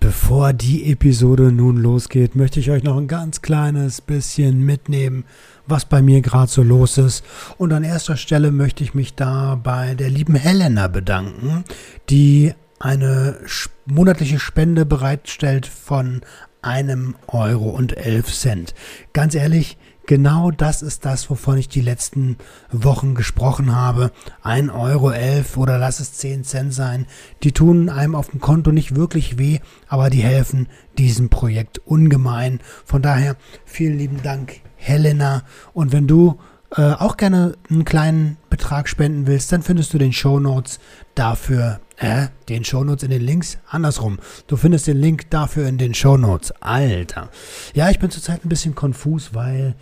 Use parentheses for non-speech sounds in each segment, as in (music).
Bevor die Episode nun losgeht, möchte ich euch noch ein ganz kleines bisschen mitnehmen, was bei mir gerade so los ist. Und an erster Stelle möchte ich mich da bei der lieben Helena bedanken, die eine monatliche Spende bereitstellt von einem Euro und elf Cent. Ganz ehrlich, genau das ist das, wovon ich die letzten Wochen gesprochen habe. Ein Euro elf oder lass es zehn Cent sein. Die tun einem auf dem Konto nicht wirklich weh, aber die helfen diesem Projekt ungemein. Von daher vielen lieben Dank, Helena. Und wenn du äh, auch gerne einen kleinen Betrag spenden willst, dann findest du den Show Notes dafür, äh, den Show Notes in den Links, andersrum. Du findest den Link dafür in den Show Notes. Alter. Ja, ich bin zurzeit ein bisschen konfus, weil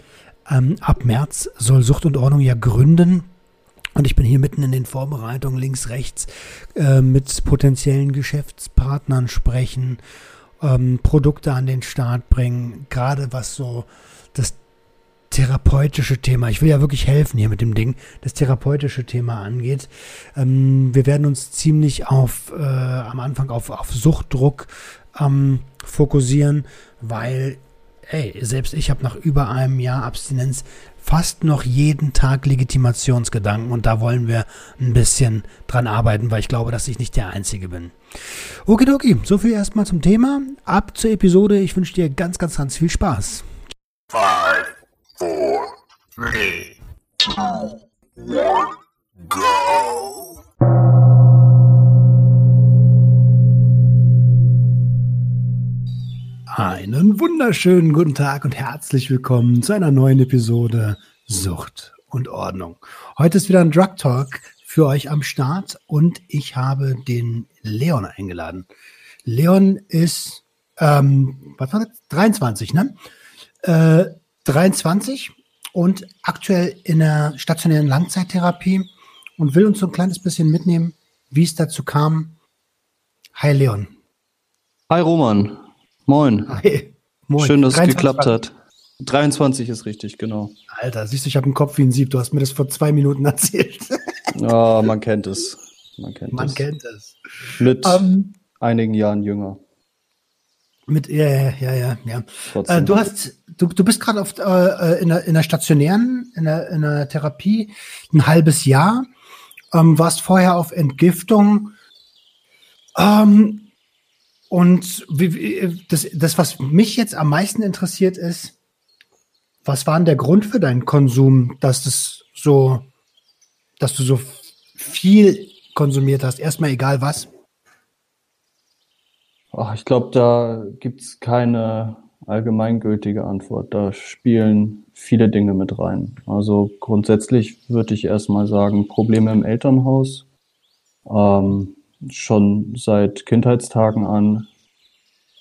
ähm, ab März soll Sucht und Ordnung ja gründen. Und ich bin hier mitten in den Vorbereitungen links, rechts äh, mit potenziellen Geschäftspartnern sprechen, ähm, Produkte an den Start bringen, gerade was so das therapeutische Thema, ich will ja wirklich helfen hier mit dem Ding, das therapeutische Thema angeht. Ähm, wir werden uns ziemlich auf, äh, am Anfang auf, auf Suchtdruck ähm, fokussieren, weil ey, selbst ich habe nach über einem Jahr Abstinenz fast noch jeden Tag Legitimationsgedanken und da wollen wir ein bisschen dran arbeiten, weil ich glaube, dass ich nicht der Einzige bin. Okidoki, so viel erstmal zum Thema. Ab zur Episode. Ich wünsche dir ganz, ganz, ganz viel Spaß. Five, four, three, two, one, go. Einen wunderschönen guten Tag und herzlich willkommen zu einer neuen Episode Sucht und Ordnung. Heute ist wieder ein Drug Talk für euch am Start und ich habe den Leon eingeladen. Leon ist, ähm, was war das? 23, ne? Äh, 23 und aktuell in der stationären Langzeittherapie und will uns so ein kleines bisschen mitnehmen, wie es dazu kam. Hi Leon. Hi Roman. Moin. Hi. Moin. Schön, dass 23. es geklappt hat. 23 ist richtig, genau. Alter, siehst du, ich habe einen Kopf wie ein Sieb. Du hast mir das vor zwei Minuten (laughs) erzählt. Oh, man kennt es. Man kennt man es. Kennt es. Mit um, ähm, einigen Jahren jünger. Mit, ja, ja, ja, ja. Äh, du hast, du, du bist gerade auf äh, in, der, in der stationären, in der, in der Therapie ein halbes Jahr. Ähm, warst vorher auf Entgiftung. Ähm, und wie, das, das, was mich jetzt am meisten interessiert ist, was war denn der Grund für deinen Konsum, dass das so, dass du so viel konsumiert hast? Erstmal egal was. Ach, ich glaube, da gibt es keine allgemeingültige Antwort. Da spielen viele Dinge mit rein. Also grundsätzlich würde ich erstmal sagen, Probleme im Elternhaus. Ähm, schon seit Kindheitstagen an.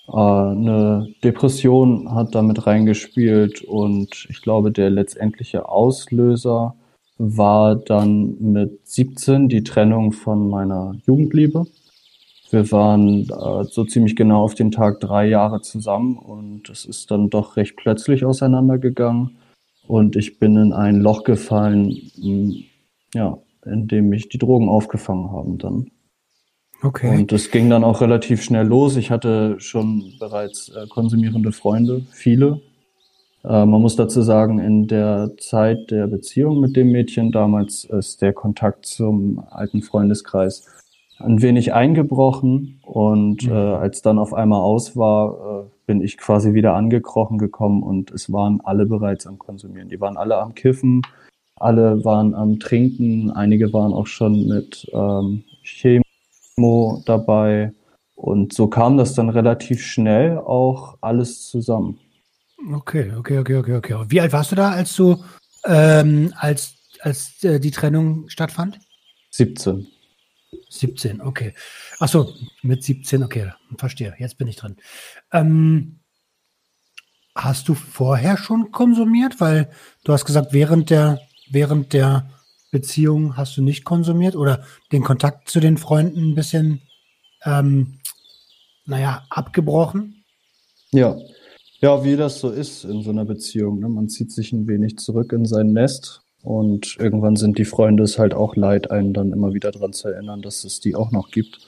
Äh, eine Depression hat damit reingespielt und ich glaube, der letztendliche Auslöser war dann mit 17 die Trennung von meiner Jugendliebe. Wir waren äh, so ziemlich genau auf den Tag drei Jahre zusammen und es ist dann doch recht plötzlich auseinandergegangen und ich bin in ein Loch gefallen, ja, in dem mich die Drogen aufgefangen haben dann. Okay. Und das ging dann auch relativ schnell los. Ich hatte schon bereits äh, konsumierende Freunde, viele. Äh, man muss dazu sagen, in der Zeit der Beziehung mit dem Mädchen damals ist der Kontakt zum alten Freundeskreis ein wenig eingebrochen und mhm. äh, als dann auf einmal aus war, äh, bin ich quasi wieder angekrochen gekommen und es waren alle bereits am Konsumieren. Die waren alle am Kiffen, alle waren am Trinken, einige waren auch schon mit ähm, Chemie Mo dabei. Und so kam das dann relativ schnell auch alles zusammen. Okay, okay, okay, okay, okay. Wie alt warst du da, als du, ähm, als, als äh, die Trennung stattfand? 17. 17, okay. Achso, mit 17, okay, verstehe. Jetzt bin ich drin. Ähm, hast du vorher schon konsumiert? Weil du hast gesagt, während der, während der Beziehung hast du nicht konsumiert oder den Kontakt zu den Freunden ein bisschen, ähm, naja, abgebrochen? Ja. Ja, wie das so ist in so einer Beziehung. Ne? Man zieht sich ein wenig zurück in sein Nest und irgendwann sind die Freunde es halt auch leid, einen dann immer wieder daran zu erinnern, dass es die auch noch gibt.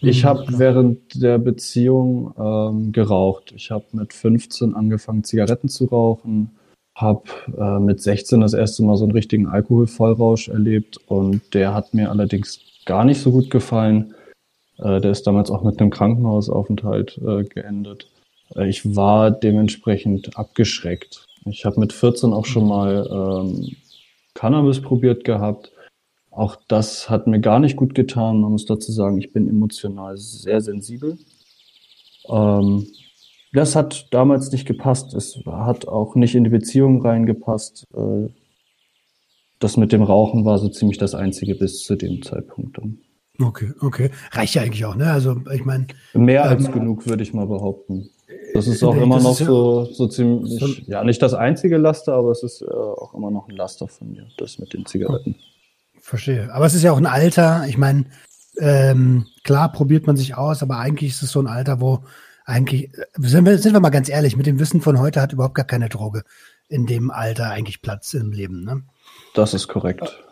Ich Mhm, habe während der Beziehung ähm, geraucht. Ich habe mit 15 angefangen, Zigaretten zu rauchen, habe äh, mit 16 das erste Mal so einen richtigen Alkoholvollrausch erlebt und der hat mir allerdings gar nicht so gut gefallen. Äh, der ist damals auch mit einem Krankenhausaufenthalt äh, geendet. Äh, ich war dementsprechend abgeschreckt. Ich habe mit 14 auch schon mal ähm, Cannabis probiert gehabt. Auch das hat mir gar nicht gut getan. Man muss dazu sagen, ich bin emotional sehr sensibel. Ähm, das hat damals nicht gepasst. Es hat auch nicht in die Beziehung reingepasst. Äh, das mit dem Rauchen war so ziemlich das Einzige bis zu dem Zeitpunkt. dann. Okay, okay. Reicht ja eigentlich auch, ne? Also, ich meine, Mehr als Ähm, genug, würde ich mal behaupten. Das ist auch immer das noch ist ja- so, so ziemlich, so- ja, nicht das einzige Laster, aber es ist äh, auch immer noch ein Laster von mir, das mit den Zigaretten. verstehe. Aber es ist ja auch ein Alter. Ich meine, ähm, klar probiert man sich aus, aber eigentlich ist es so ein Alter, wo eigentlich, äh, sind wir, sind wir mal ganz ehrlich, mit dem Wissen von heute hat überhaupt gar keine Droge in dem Alter eigentlich Platz im Leben, ne? Das ist korrekt.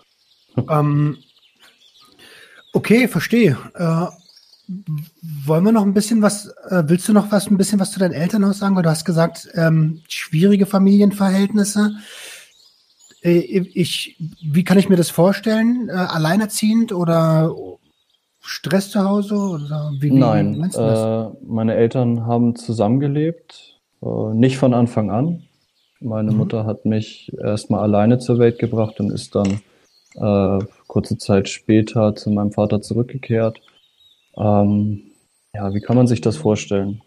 Ähm, okay, verstehe. Äh, wollen wir noch ein bisschen was, äh, willst du noch was, ein bisschen was zu deinem Elternhaus sagen? Weil du hast gesagt, ähm, schwierige Familienverhältnisse. Äh, ich, wie kann ich mir das vorstellen? Äh, alleinerziehend oder Stress zu Hause? Oder wie, wie Nein, meinst du das? äh, meine Eltern haben zusammengelebt, äh, nicht von Anfang an. Meine Mhm. Mutter hat mich erstmal alleine zur Welt gebracht und ist dann äh, kurze Zeit später zu meinem Vater zurückgekehrt. Ähm, ja, wie kann man sich das vorstellen?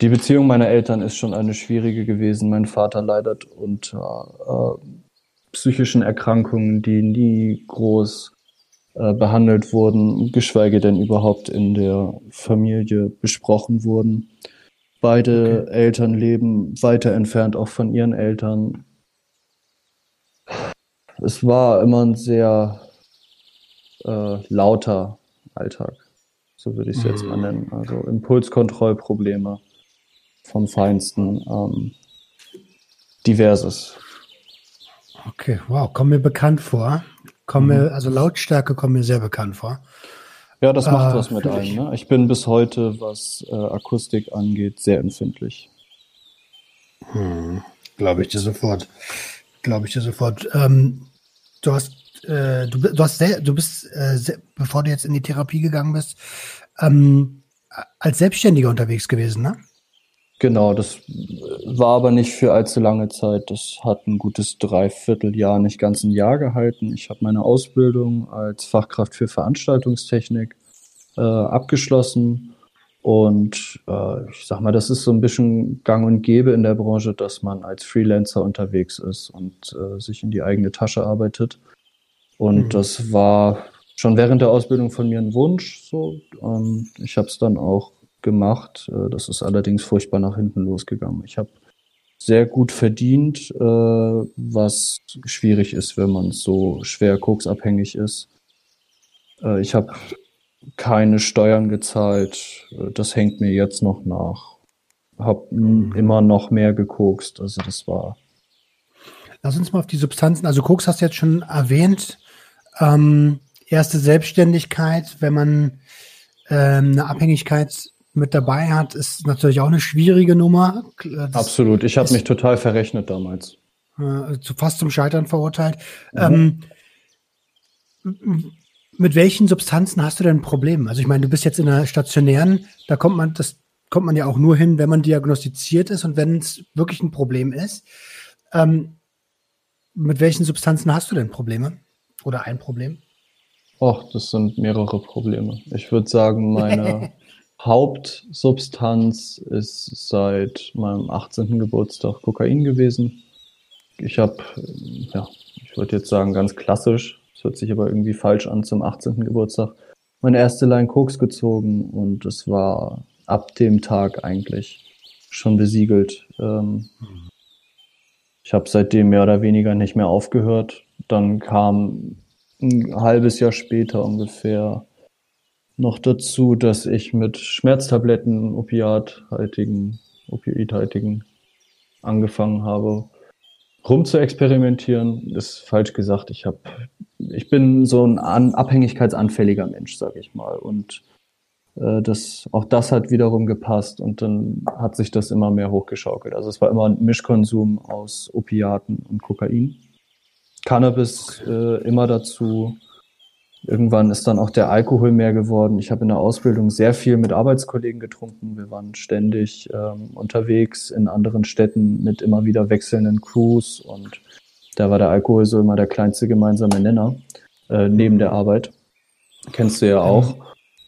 Die Beziehung meiner Eltern ist schon eine schwierige gewesen. Mein Vater leidet unter äh, psychischen Erkrankungen, die nie groß äh, behandelt wurden, geschweige denn überhaupt in der Familie besprochen wurden. Beide Eltern leben weiter entfernt auch von ihren Eltern. Es war immer ein sehr äh, lauter Alltag, so würde ich es jetzt mal Mhm. nennen. Also Impulskontrollprobleme vom Feinsten, ähm, diverses. Okay, wow, kommt mir bekannt vor. Kommt mir, also Lautstärke kommt mir sehr bekannt vor. Ja, das macht Ah, was mit einem. ich. Ne? Ich bin bis heute, was äh, Akustik angeht, sehr empfindlich. Hm, Glaube ich dir sofort. Glaube ich dir sofort. Ähm, du hast, äh, du, du hast sehr, du bist, äh, sehr, bevor du jetzt in die Therapie gegangen bist, ähm, als Selbstständiger unterwegs gewesen, ne? Genau, das war aber nicht für allzu lange Zeit. Das hat ein gutes Dreivierteljahr, nicht ganz ein Jahr gehalten. Ich habe meine Ausbildung als Fachkraft für Veranstaltungstechnik äh, abgeschlossen. Und äh, ich sag mal, das ist so ein bisschen gang und gäbe in der Branche, dass man als Freelancer unterwegs ist und äh, sich in die eigene Tasche arbeitet. Und Mhm. das war schon während der Ausbildung von mir ein Wunsch. So. Ähm, ich habe es dann auch gemacht. Äh, Das ist allerdings furchtbar nach hinten losgegangen. Ich habe sehr gut verdient, äh, was schwierig ist, wenn man so schwer koksabhängig ist. Äh, Ich habe keine Steuern gezahlt. Das hängt mir jetzt noch nach. Hab m, immer noch mehr gekokst. Also das war Lass uns mal auf die Substanzen, also Koks hast du jetzt schon erwähnt. Ähm, erste Selbstständigkeit, wenn man ähm, eine Abhängigkeit mit dabei hat, ist natürlich auch eine schwierige Nummer. Das, absolut. Ich habe mich total verrechnet damals. äh, zu fast zum Scheitern verurteilt. Ähm, m- mit welchen Substanzen hast du denn ein Problem? Also ich meine, du bist jetzt in einer stationären, da kommt man, das kommt man ja auch nur hin, wenn man diagnostiziert ist und wenn es wirklich ein Problem ist. Ähm, mit welchen Substanzen hast du denn Probleme? Oder ein Problem? Och, das sind mehrere Probleme. Ich würde sagen, meine (laughs) Hauptsubstanz ist seit meinem 18. Geburtstag Kokain gewesen. Ich habe, ja, ich würde jetzt sagen, ganz klassisch, das hört sich aber irgendwie falsch an, zum 18. Geburtstag meine erste Line Koks gezogen und es war ab dem Tag eigentlich schon besiegelt. Ähm, ich habe seitdem mehr oder weniger nicht mehr aufgehört. Dann kam ein halbes Jahr später ungefähr noch dazu, dass ich mit Schmerztabletten, opiathaltigen, opioidhaltigen angefangen habe, rum zu experimentieren. Das ist falsch gesagt. Ich habe, ich bin so ein an, abhängigkeitsanfälliger Mensch, sag ich mal. Und äh, das, auch das hat wiederum gepasst und dann hat sich das immer mehr hochgeschaukelt. Also es war immer ein Mischkonsum aus Opiaten und Kokain. Cannabis äh, immer dazu. Irgendwann ist dann auch der Alkohol mehr geworden. Ich habe in der Ausbildung sehr viel mit Arbeitskollegen getrunken. Wir waren ständig ähm, unterwegs in anderen Städten mit immer wieder wechselnden Crews und da war der Alkohol so immer der kleinste gemeinsame Nenner äh, neben der Arbeit. Kennst du ja auch.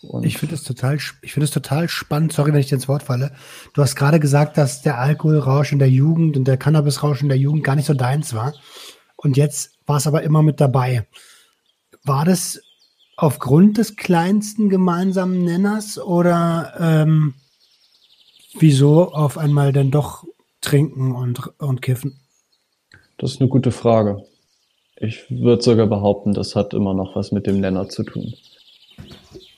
Und ich finde es total, ich finde es total spannend. Sorry, wenn ich dir ins Wort falle. Du hast gerade gesagt, dass der Alkoholrausch in der Jugend und der Cannabisrausch in der Jugend gar nicht so deins war. Und jetzt war es aber immer mit dabei. War das aufgrund des kleinsten gemeinsamen Nenners oder ähm, wieso auf einmal dann doch trinken und, und kiffen? Das ist eine gute Frage. Ich würde sogar behaupten, das hat immer noch was mit dem Nenner zu tun.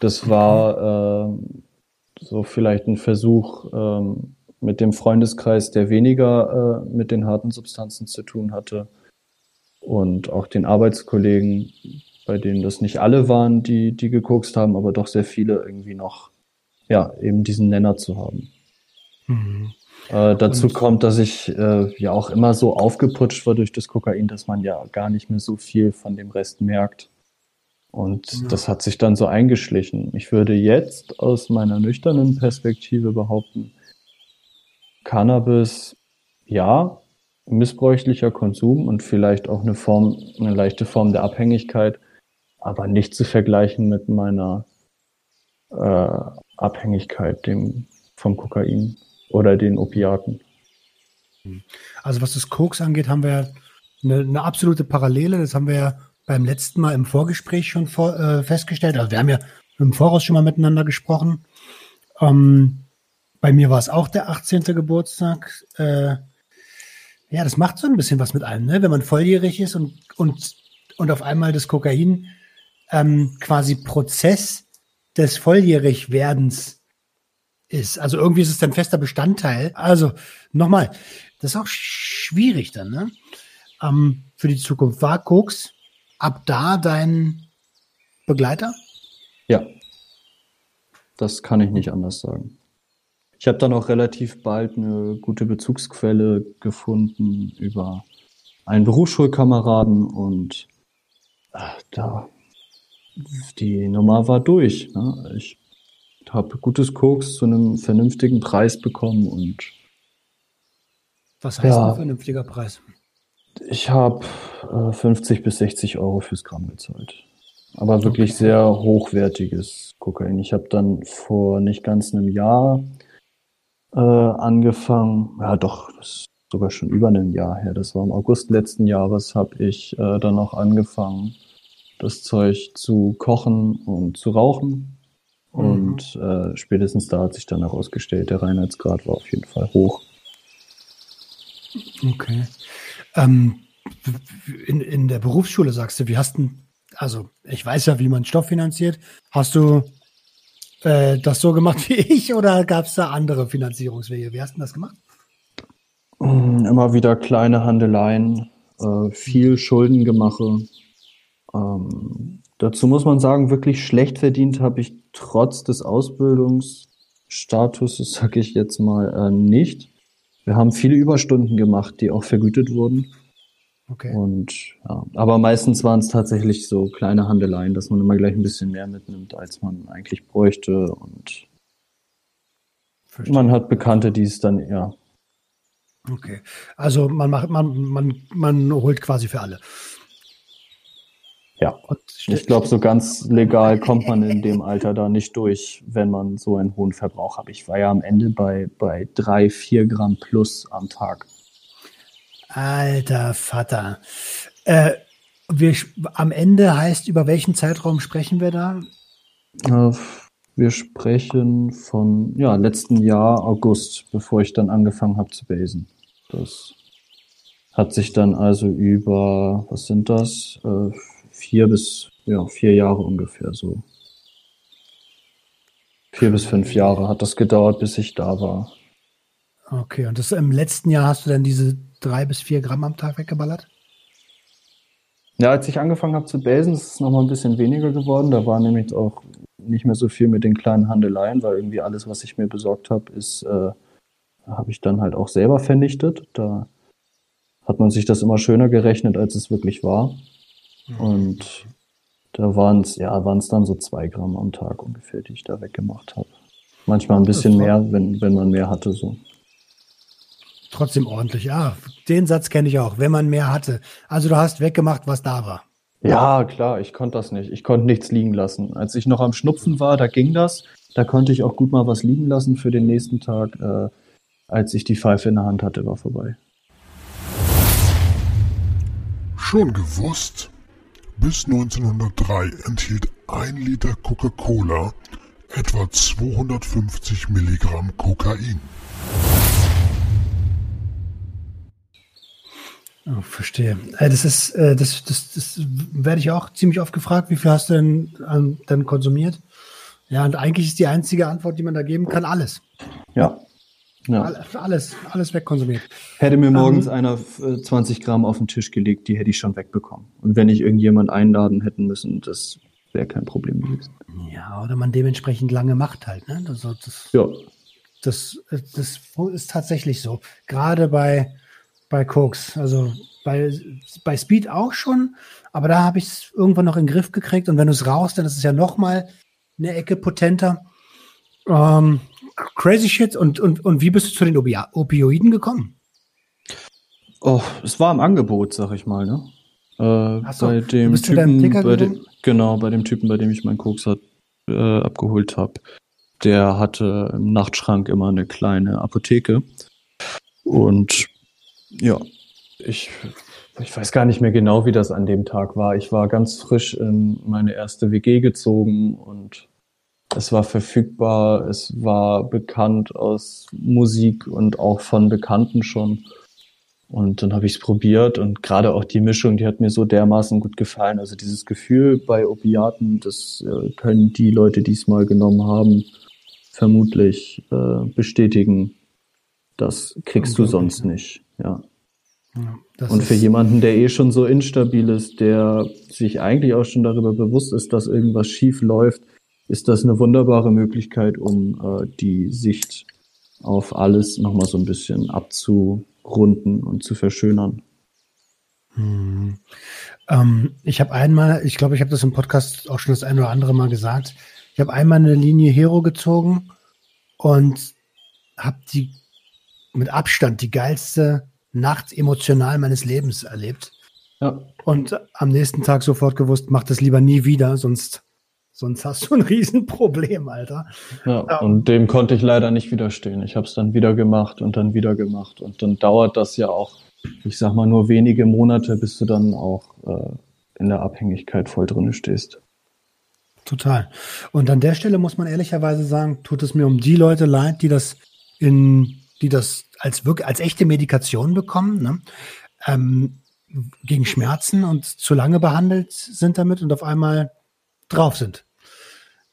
Das war äh, so vielleicht ein Versuch ähm, mit dem Freundeskreis, der weniger äh, mit den harten Substanzen zu tun hatte und auch den Arbeitskollegen, bei denen das nicht alle waren, die, die gekokst haben, aber doch sehr viele irgendwie noch, ja, eben diesen Nenner zu haben. Mhm. Äh, dazu und kommt, dass ich äh, ja auch immer so aufgeputscht war durch das Kokain, dass man ja gar nicht mehr so viel von dem Rest merkt. Und ja. das hat sich dann so eingeschlichen. Ich würde jetzt aus meiner nüchternen Perspektive behaupten, Cannabis, ja, missbräuchlicher Konsum und vielleicht auch eine Form, eine leichte Form der Abhängigkeit, aber nicht zu vergleichen mit meiner äh, Abhängigkeit dem, vom Kokain oder den Opiaten. Also was das Koks angeht, haben wir eine, eine absolute Parallele. Das haben wir ja beim letzten Mal im Vorgespräch schon vor, äh, festgestellt. Also wir haben ja im Voraus schon mal miteinander gesprochen. Ähm, bei mir war es auch der 18. Geburtstag. Äh, ja, das macht so ein bisschen was mit einem, ne? wenn man volljährig ist und, und, und auf einmal das Kokain ähm, quasi Prozess des Volljährigwerdens ist. Also irgendwie ist es ein fester Bestandteil. Also nochmal, das ist auch schwierig dann, ne? Ähm, für die Zukunft. War Koks ab da dein Begleiter? Ja, das kann ich nicht anders sagen. Ich habe dann auch relativ bald eine gute Bezugsquelle gefunden über einen Berufsschulkameraden und ach, da die Nummer war durch. Ne? Ich habe gutes Koks zu einem vernünftigen Preis bekommen und was heißt ja, ein vernünftiger Preis? Ich habe äh, 50 bis 60 Euro fürs Gramm gezahlt. Aber wirklich okay. sehr hochwertiges Kokain. Ich habe dann vor nicht ganz einem Jahr äh, angefangen, ja doch, das ist sogar schon über ein Jahr her, das war im August letzten Jahres, habe ich äh, dann auch angefangen, das Zeug zu kochen und zu rauchen. Mhm. Und äh, spätestens da hat sich dann herausgestellt, der Reinheitsgrad war auf jeden Fall hoch. Okay. Ähm, in, in der Berufsschule sagst du, wie hast du, also ich weiß ja, wie man Stoff finanziert. Hast du äh, das so gemacht (laughs) wie ich oder gab es da andere Finanzierungswege? Wie hast du das gemacht? Mm, immer wieder kleine Handeleien, äh, viel Schuldengemache. Ähm, dazu muss man sagen, wirklich schlecht verdient habe ich trotz des Ausbildungsstatuses, (laughs) sag ich jetzt mal, äh, nicht. Wir haben viele Überstunden gemacht, die auch vergütet wurden. Okay. Und ja, aber meistens waren es tatsächlich so kleine Handeleien, dass man immer gleich ein bisschen mehr mitnimmt, als man eigentlich bräuchte. Und Verstehe. man hat Bekannte, die es dann ja. Okay. Also man macht, man, man, man holt quasi für alle. Ja, ich glaube, so ganz legal kommt man in dem Alter da nicht durch, wenn man so einen hohen Verbrauch hat. Ich war ja am Ende bei, bei drei, vier Gramm plus am Tag. Alter Vater. Äh, wir, am Ende heißt, über welchen Zeitraum sprechen wir da? Wir sprechen von ja, letzten Jahr August, bevor ich dann angefangen habe zu basen. Das hat sich dann also über, was sind das? Äh, vier bis ja, vier Jahre ungefähr so. Vier bis fünf Jahre hat das gedauert, bis ich da war. Okay, und das im letzten Jahr hast du dann diese drei bis vier Gramm am Tag weggeballert? Ja, als ich angefangen habe zu basen, ist es nochmal ein bisschen weniger geworden. Da war nämlich auch nicht mehr so viel mit den kleinen Handeleien, weil irgendwie alles, was ich mir besorgt habe, ist, äh, habe ich dann halt auch selber vernichtet. Da hat man sich das immer schöner gerechnet, als es wirklich war. Mhm. Und da waren es, ja, waren es dann so zwei Gramm am Tag ungefähr, die ich da weggemacht habe. Manchmal ein bisschen mehr, wenn, wenn man mehr hatte, so. Trotzdem ordentlich, ja. Den Satz kenne ich auch, wenn man mehr hatte. Also du hast weggemacht, was da war. Ja, klar, ich konnte das nicht. Ich konnte nichts liegen lassen. Als ich noch am Schnupfen war, da ging das. Da konnte ich auch gut mal was liegen lassen für den nächsten Tag. Äh, als ich die Pfeife in der Hand hatte, war vorbei. Schon gewusst? Bis 1903 enthielt ein Liter Coca-Cola etwa 250 Milligramm Kokain. Oh, verstehe. Äh, das ist, äh, das, das, das werde ich auch ziemlich oft gefragt. Wie viel hast du denn ähm, dann konsumiert? Ja, und eigentlich ist die einzige Antwort, die man da geben kann, alles. Ja. ja. Alles, alles wegkonsumiert. Hätte mir morgens ähm, einer 20 Gramm auf den Tisch gelegt, die hätte ich schon wegbekommen. Und wenn ich irgendjemand einladen hätten müssen, das wäre kein Problem gewesen. Ja, oder man dementsprechend lange macht halt. Ne? Also das, ja. das, das ist tatsächlich so. Gerade bei bei Koks. Also bei, bei Speed auch schon, aber da habe ich es irgendwann noch in den Griff gekriegt. Und wenn du es rauchst, dann ist es ja noch mal eine Ecke potenter. Ähm, crazy shit. Und, und, und wie bist du zu den Opi Opioiden gekommen? Oh, es war im Angebot, sag ich mal, ne? Äh, so, bei dem Typen, bei dem, genau, bei dem Typen, bei dem ich meinen Koks hat, äh, abgeholt habe. Der hatte im Nachtschrank immer eine kleine Apotheke. Und ja, ich, ich weiß gar nicht mehr genau, wie das an dem Tag war. Ich war ganz frisch in meine erste WG gezogen und es war verfügbar, es war bekannt aus Musik und auch von Bekannten schon. Und dann habe ich es probiert und gerade auch die Mischung, die hat mir so dermaßen gut gefallen. Also dieses Gefühl bei Opiaten, das äh, können die Leute, die es mal genommen haben, vermutlich äh, bestätigen. Das kriegst du sonst nicht. Ja. ja und für jemanden, der eh schon so instabil ist, der sich eigentlich auch schon darüber bewusst ist, dass irgendwas schief läuft, ist das eine wunderbare Möglichkeit, um äh, die Sicht auf alles nochmal so ein bisschen abzurunden und zu verschönern. Hm. Ähm, ich habe einmal, ich glaube, ich habe das im Podcast auch schon das ein oder andere Mal gesagt, ich habe einmal eine Linie Hero gezogen und habe die mit Abstand die geilste Nacht emotional meines Lebens erlebt. Ja. Und am nächsten Tag sofort gewusst, mach das lieber nie wieder, sonst, sonst hast du ein (laughs) Riesenproblem, Alter. Ja, ja. und dem konnte ich leider nicht widerstehen. Ich habe es dann wieder gemacht und dann wieder gemacht. Und dann dauert das ja auch, ich sag mal, nur wenige Monate, bis du dann auch äh, in der Abhängigkeit voll drin stehst. Total. Und an der Stelle muss man ehrlicherweise sagen, tut es mir um die Leute leid, die das in die das als wirklich als echte Medikation bekommen, ne? ähm, gegen Schmerzen und zu lange behandelt sind damit und auf einmal drauf sind.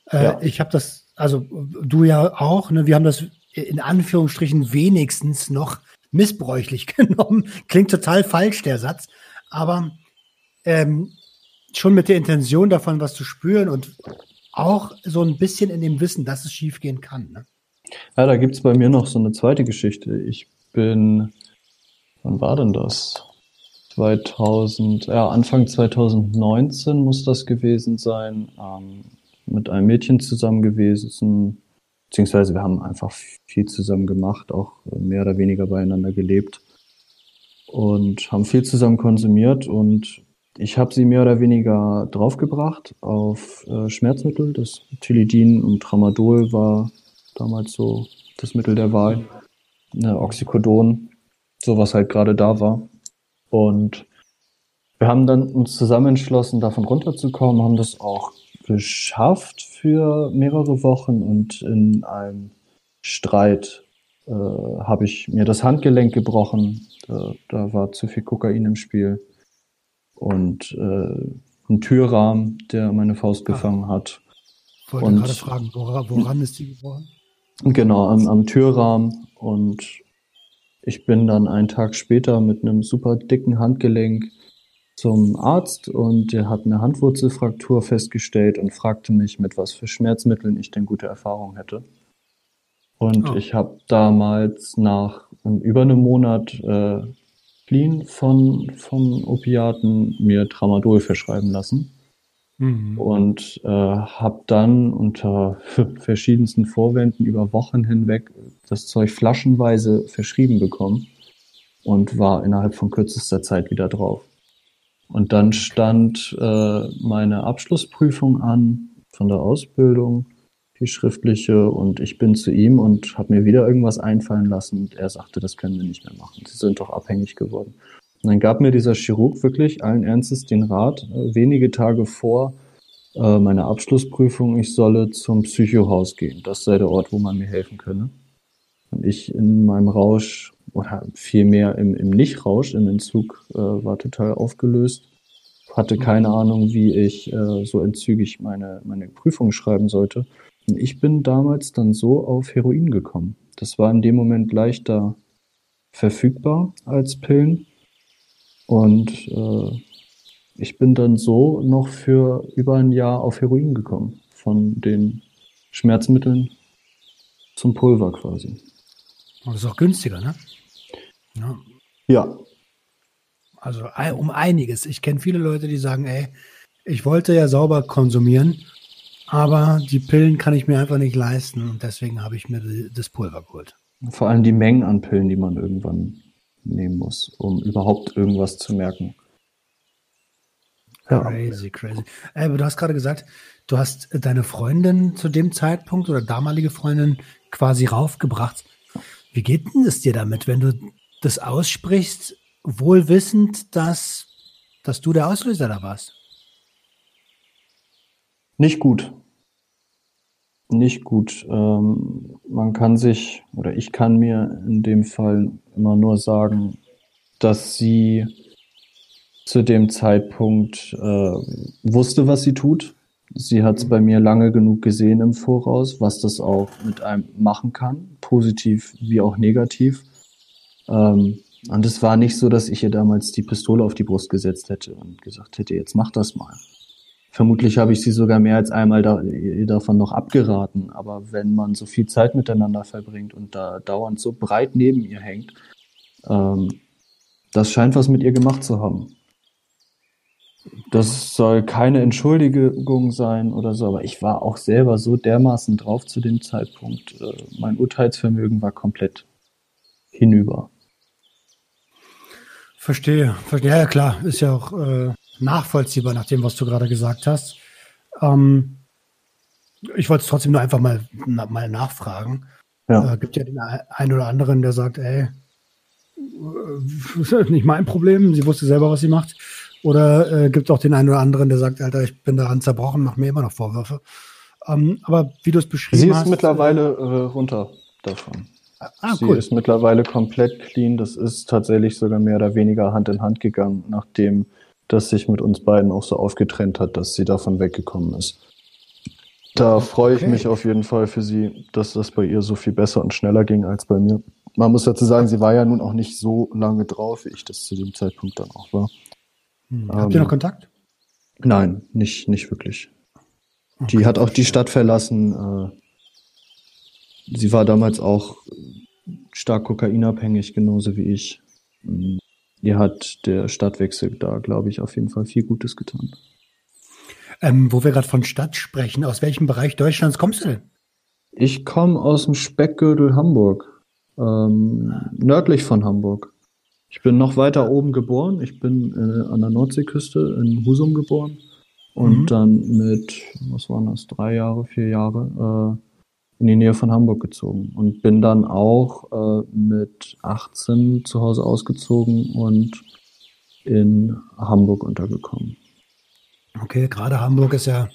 Äh, ja. Ich habe das, also du ja auch, ne? wir haben das in Anführungsstrichen wenigstens noch missbräuchlich (laughs) genommen. Klingt total falsch, der Satz, aber ähm, schon mit der Intention davon, was zu spüren und auch so ein bisschen in dem Wissen, dass es schiefgehen kann. Ne? Ja, da gibt es bei mir noch so eine zweite Geschichte. Ich bin, wann war denn das? 2000, ja, Anfang 2019 muss das gewesen sein, ähm, mit einem Mädchen zusammen gewesen, beziehungsweise wir haben einfach viel zusammen gemacht, auch mehr oder weniger beieinander gelebt und haben viel zusammen konsumiert und ich habe sie mehr oder weniger draufgebracht auf äh, Schmerzmittel. Das Tilidin und Tramadol war damals so das Mittel der Wahl. Ne, Oxycodon, so was halt gerade da war. Und wir haben dann uns zusammen entschlossen, davon runterzukommen, haben das auch geschafft für mehrere Wochen und in einem Streit äh, habe ich mir das Handgelenk gebrochen. Da, da, war zu viel Kokain im Spiel und äh, ein Türrahmen, der meine Faust ah. gefangen hat. Ich wollte und, gerade fragen, woran, woran ist die gebrochen? Genau, am, am Türrahmen und ich bin dann einen Tag später mit einem super dicken Handgelenk zum Arzt und der hat eine Handwurzelfraktur festgestellt und fragte mich, mit was für Schmerzmitteln ich denn gute Erfahrungen hätte. Und oh. ich habe damals nach über einem Monat äh, Clean von, von Opiaten mir Tramadol verschreiben lassen. Mhm. Und äh, habe dann unter (laughs) verschiedensten Vorwänden über Wochen hinweg das Zeug flaschenweise verschrieben bekommen und war innerhalb von kürzester Zeit wieder drauf. Und dann stand äh, meine Abschlussprüfung an von der Ausbildung, die schriftliche, und ich bin zu ihm und habe mir wieder irgendwas einfallen lassen. Und er sagte, das können wir nicht mehr machen. Sie sind doch abhängig geworden. Und dann gab mir dieser Chirurg wirklich allen Ernstes den Rat, äh, wenige Tage vor äh, meiner Abschlussprüfung, ich solle zum Psychohaus gehen. Das sei der Ort, wo man mir helfen könne. Und ich in meinem Rausch oder vielmehr im, im Nichtrausch, im Entzug, äh, war total aufgelöst. Hatte keine mhm. Ahnung, wie ich äh, so entzügig meine, meine Prüfung schreiben sollte. Und ich bin damals dann so auf Heroin gekommen. Das war in dem Moment leichter verfügbar als Pillen. Und äh, ich bin dann so noch für über ein Jahr auf Heroin gekommen. Von den Schmerzmitteln zum Pulver quasi. das ist auch günstiger, ne? Ja. ja. Also um einiges. Ich kenne viele Leute, die sagen, ey, ich wollte ja sauber konsumieren, aber die Pillen kann ich mir einfach nicht leisten und deswegen habe ich mir das Pulver geholt. Vor allem die Mengen an Pillen, die man irgendwann nehmen muss, um überhaupt irgendwas zu merken. Ja. Crazy, crazy. Ey, aber du hast gerade gesagt, du hast deine Freundin zu dem Zeitpunkt oder damalige Freundin quasi raufgebracht. Wie geht denn es dir damit, wenn du das aussprichst, wohl wissend, dass, dass du der Auslöser da warst? Nicht gut. Nicht gut. Ähm, man kann sich, oder ich kann mir in dem Fall immer nur sagen, dass sie zu dem Zeitpunkt äh, wusste, was sie tut. Sie hat es bei mir lange genug gesehen im Voraus, was das auch mit einem machen kann, positiv wie auch negativ. Ähm, und es war nicht so, dass ich ihr damals die Pistole auf die Brust gesetzt hätte und gesagt hätte, jetzt mach das mal. Vermutlich habe ich sie sogar mehr als einmal da, davon noch abgeraten. Aber wenn man so viel Zeit miteinander verbringt und da dauernd so breit neben ihr hängt, ähm, das scheint was mit ihr gemacht zu haben. Das soll keine Entschuldigung sein oder so, aber ich war auch selber so dermaßen drauf zu dem Zeitpunkt. Äh, mein Urteilsvermögen war komplett hinüber. Verstehe, verstehe. Ja, klar, ist ja auch äh, nachvollziehbar nach dem, was du gerade gesagt hast. Ähm, ich wollte es trotzdem nur einfach mal, na, mal nachfragen. Ja. Äh, gibt ja den einen oder anderen, der sagt, ey, äh, (laughs) nicht mein Problem, sie wusste selber, was sie macht. Oder äh, gibt es auch den einen oder anderen, der sagt, Alter, ich bin daran zerbrochen, mach mir immer noch Vorwürfe. Ähm, aber wie du es beschrieben hast. Sie ist mittlerweile äh, runter davon. Ah, Sie cool. ist mittlerweile komplett clean. Das ist tatsächlich sogar mehr oder weniger Hand in Hand gegangen, nachdem das sich mit uns beiden auch so aufgetrennt hat, dass sie davon weggekommen ist. Da freue ich okay. mich auf jeden Fall für sie, dass das bei ihr so viel besser und schneller ging als bei mir. Man muss dazu sagen, sie war ja nun auch nicht so lange drauf, wie ich das zu dem Zeitpunkt dann auch war. Hm. Habt ihr noch ähm, Kontakt? Nein, nicht, nicht wirklich. Okay. Die hat auch die Stadt verlassen. Äh, sie war damals auch stark kokainabhängig, genauso wie ich. Ihr hat der Stadtwechsel da, glaube ich, auf jeden Fall viel Gutes getan. Ähm, wo wir gerade von Stadt sprechen, aus welchem Bereich Deutschlands kommst du denn? Ich komme aus dem Speckgürtel Hamburg, ähm, nördlich von Hamburg. Ich bin noch weiter oben geboren. Ich bin äh, an der Nordseeküste in Husum geboren und mhm. dann mit, was waren das, drei Jahre, vier Jahre, äh, in die Nähe von Hamburg gezogen und bin dann auch äh, mit 18 zu Hause ausgezogen und in Hamburg untergekommen. Okay, gerade Hamburg ist ja,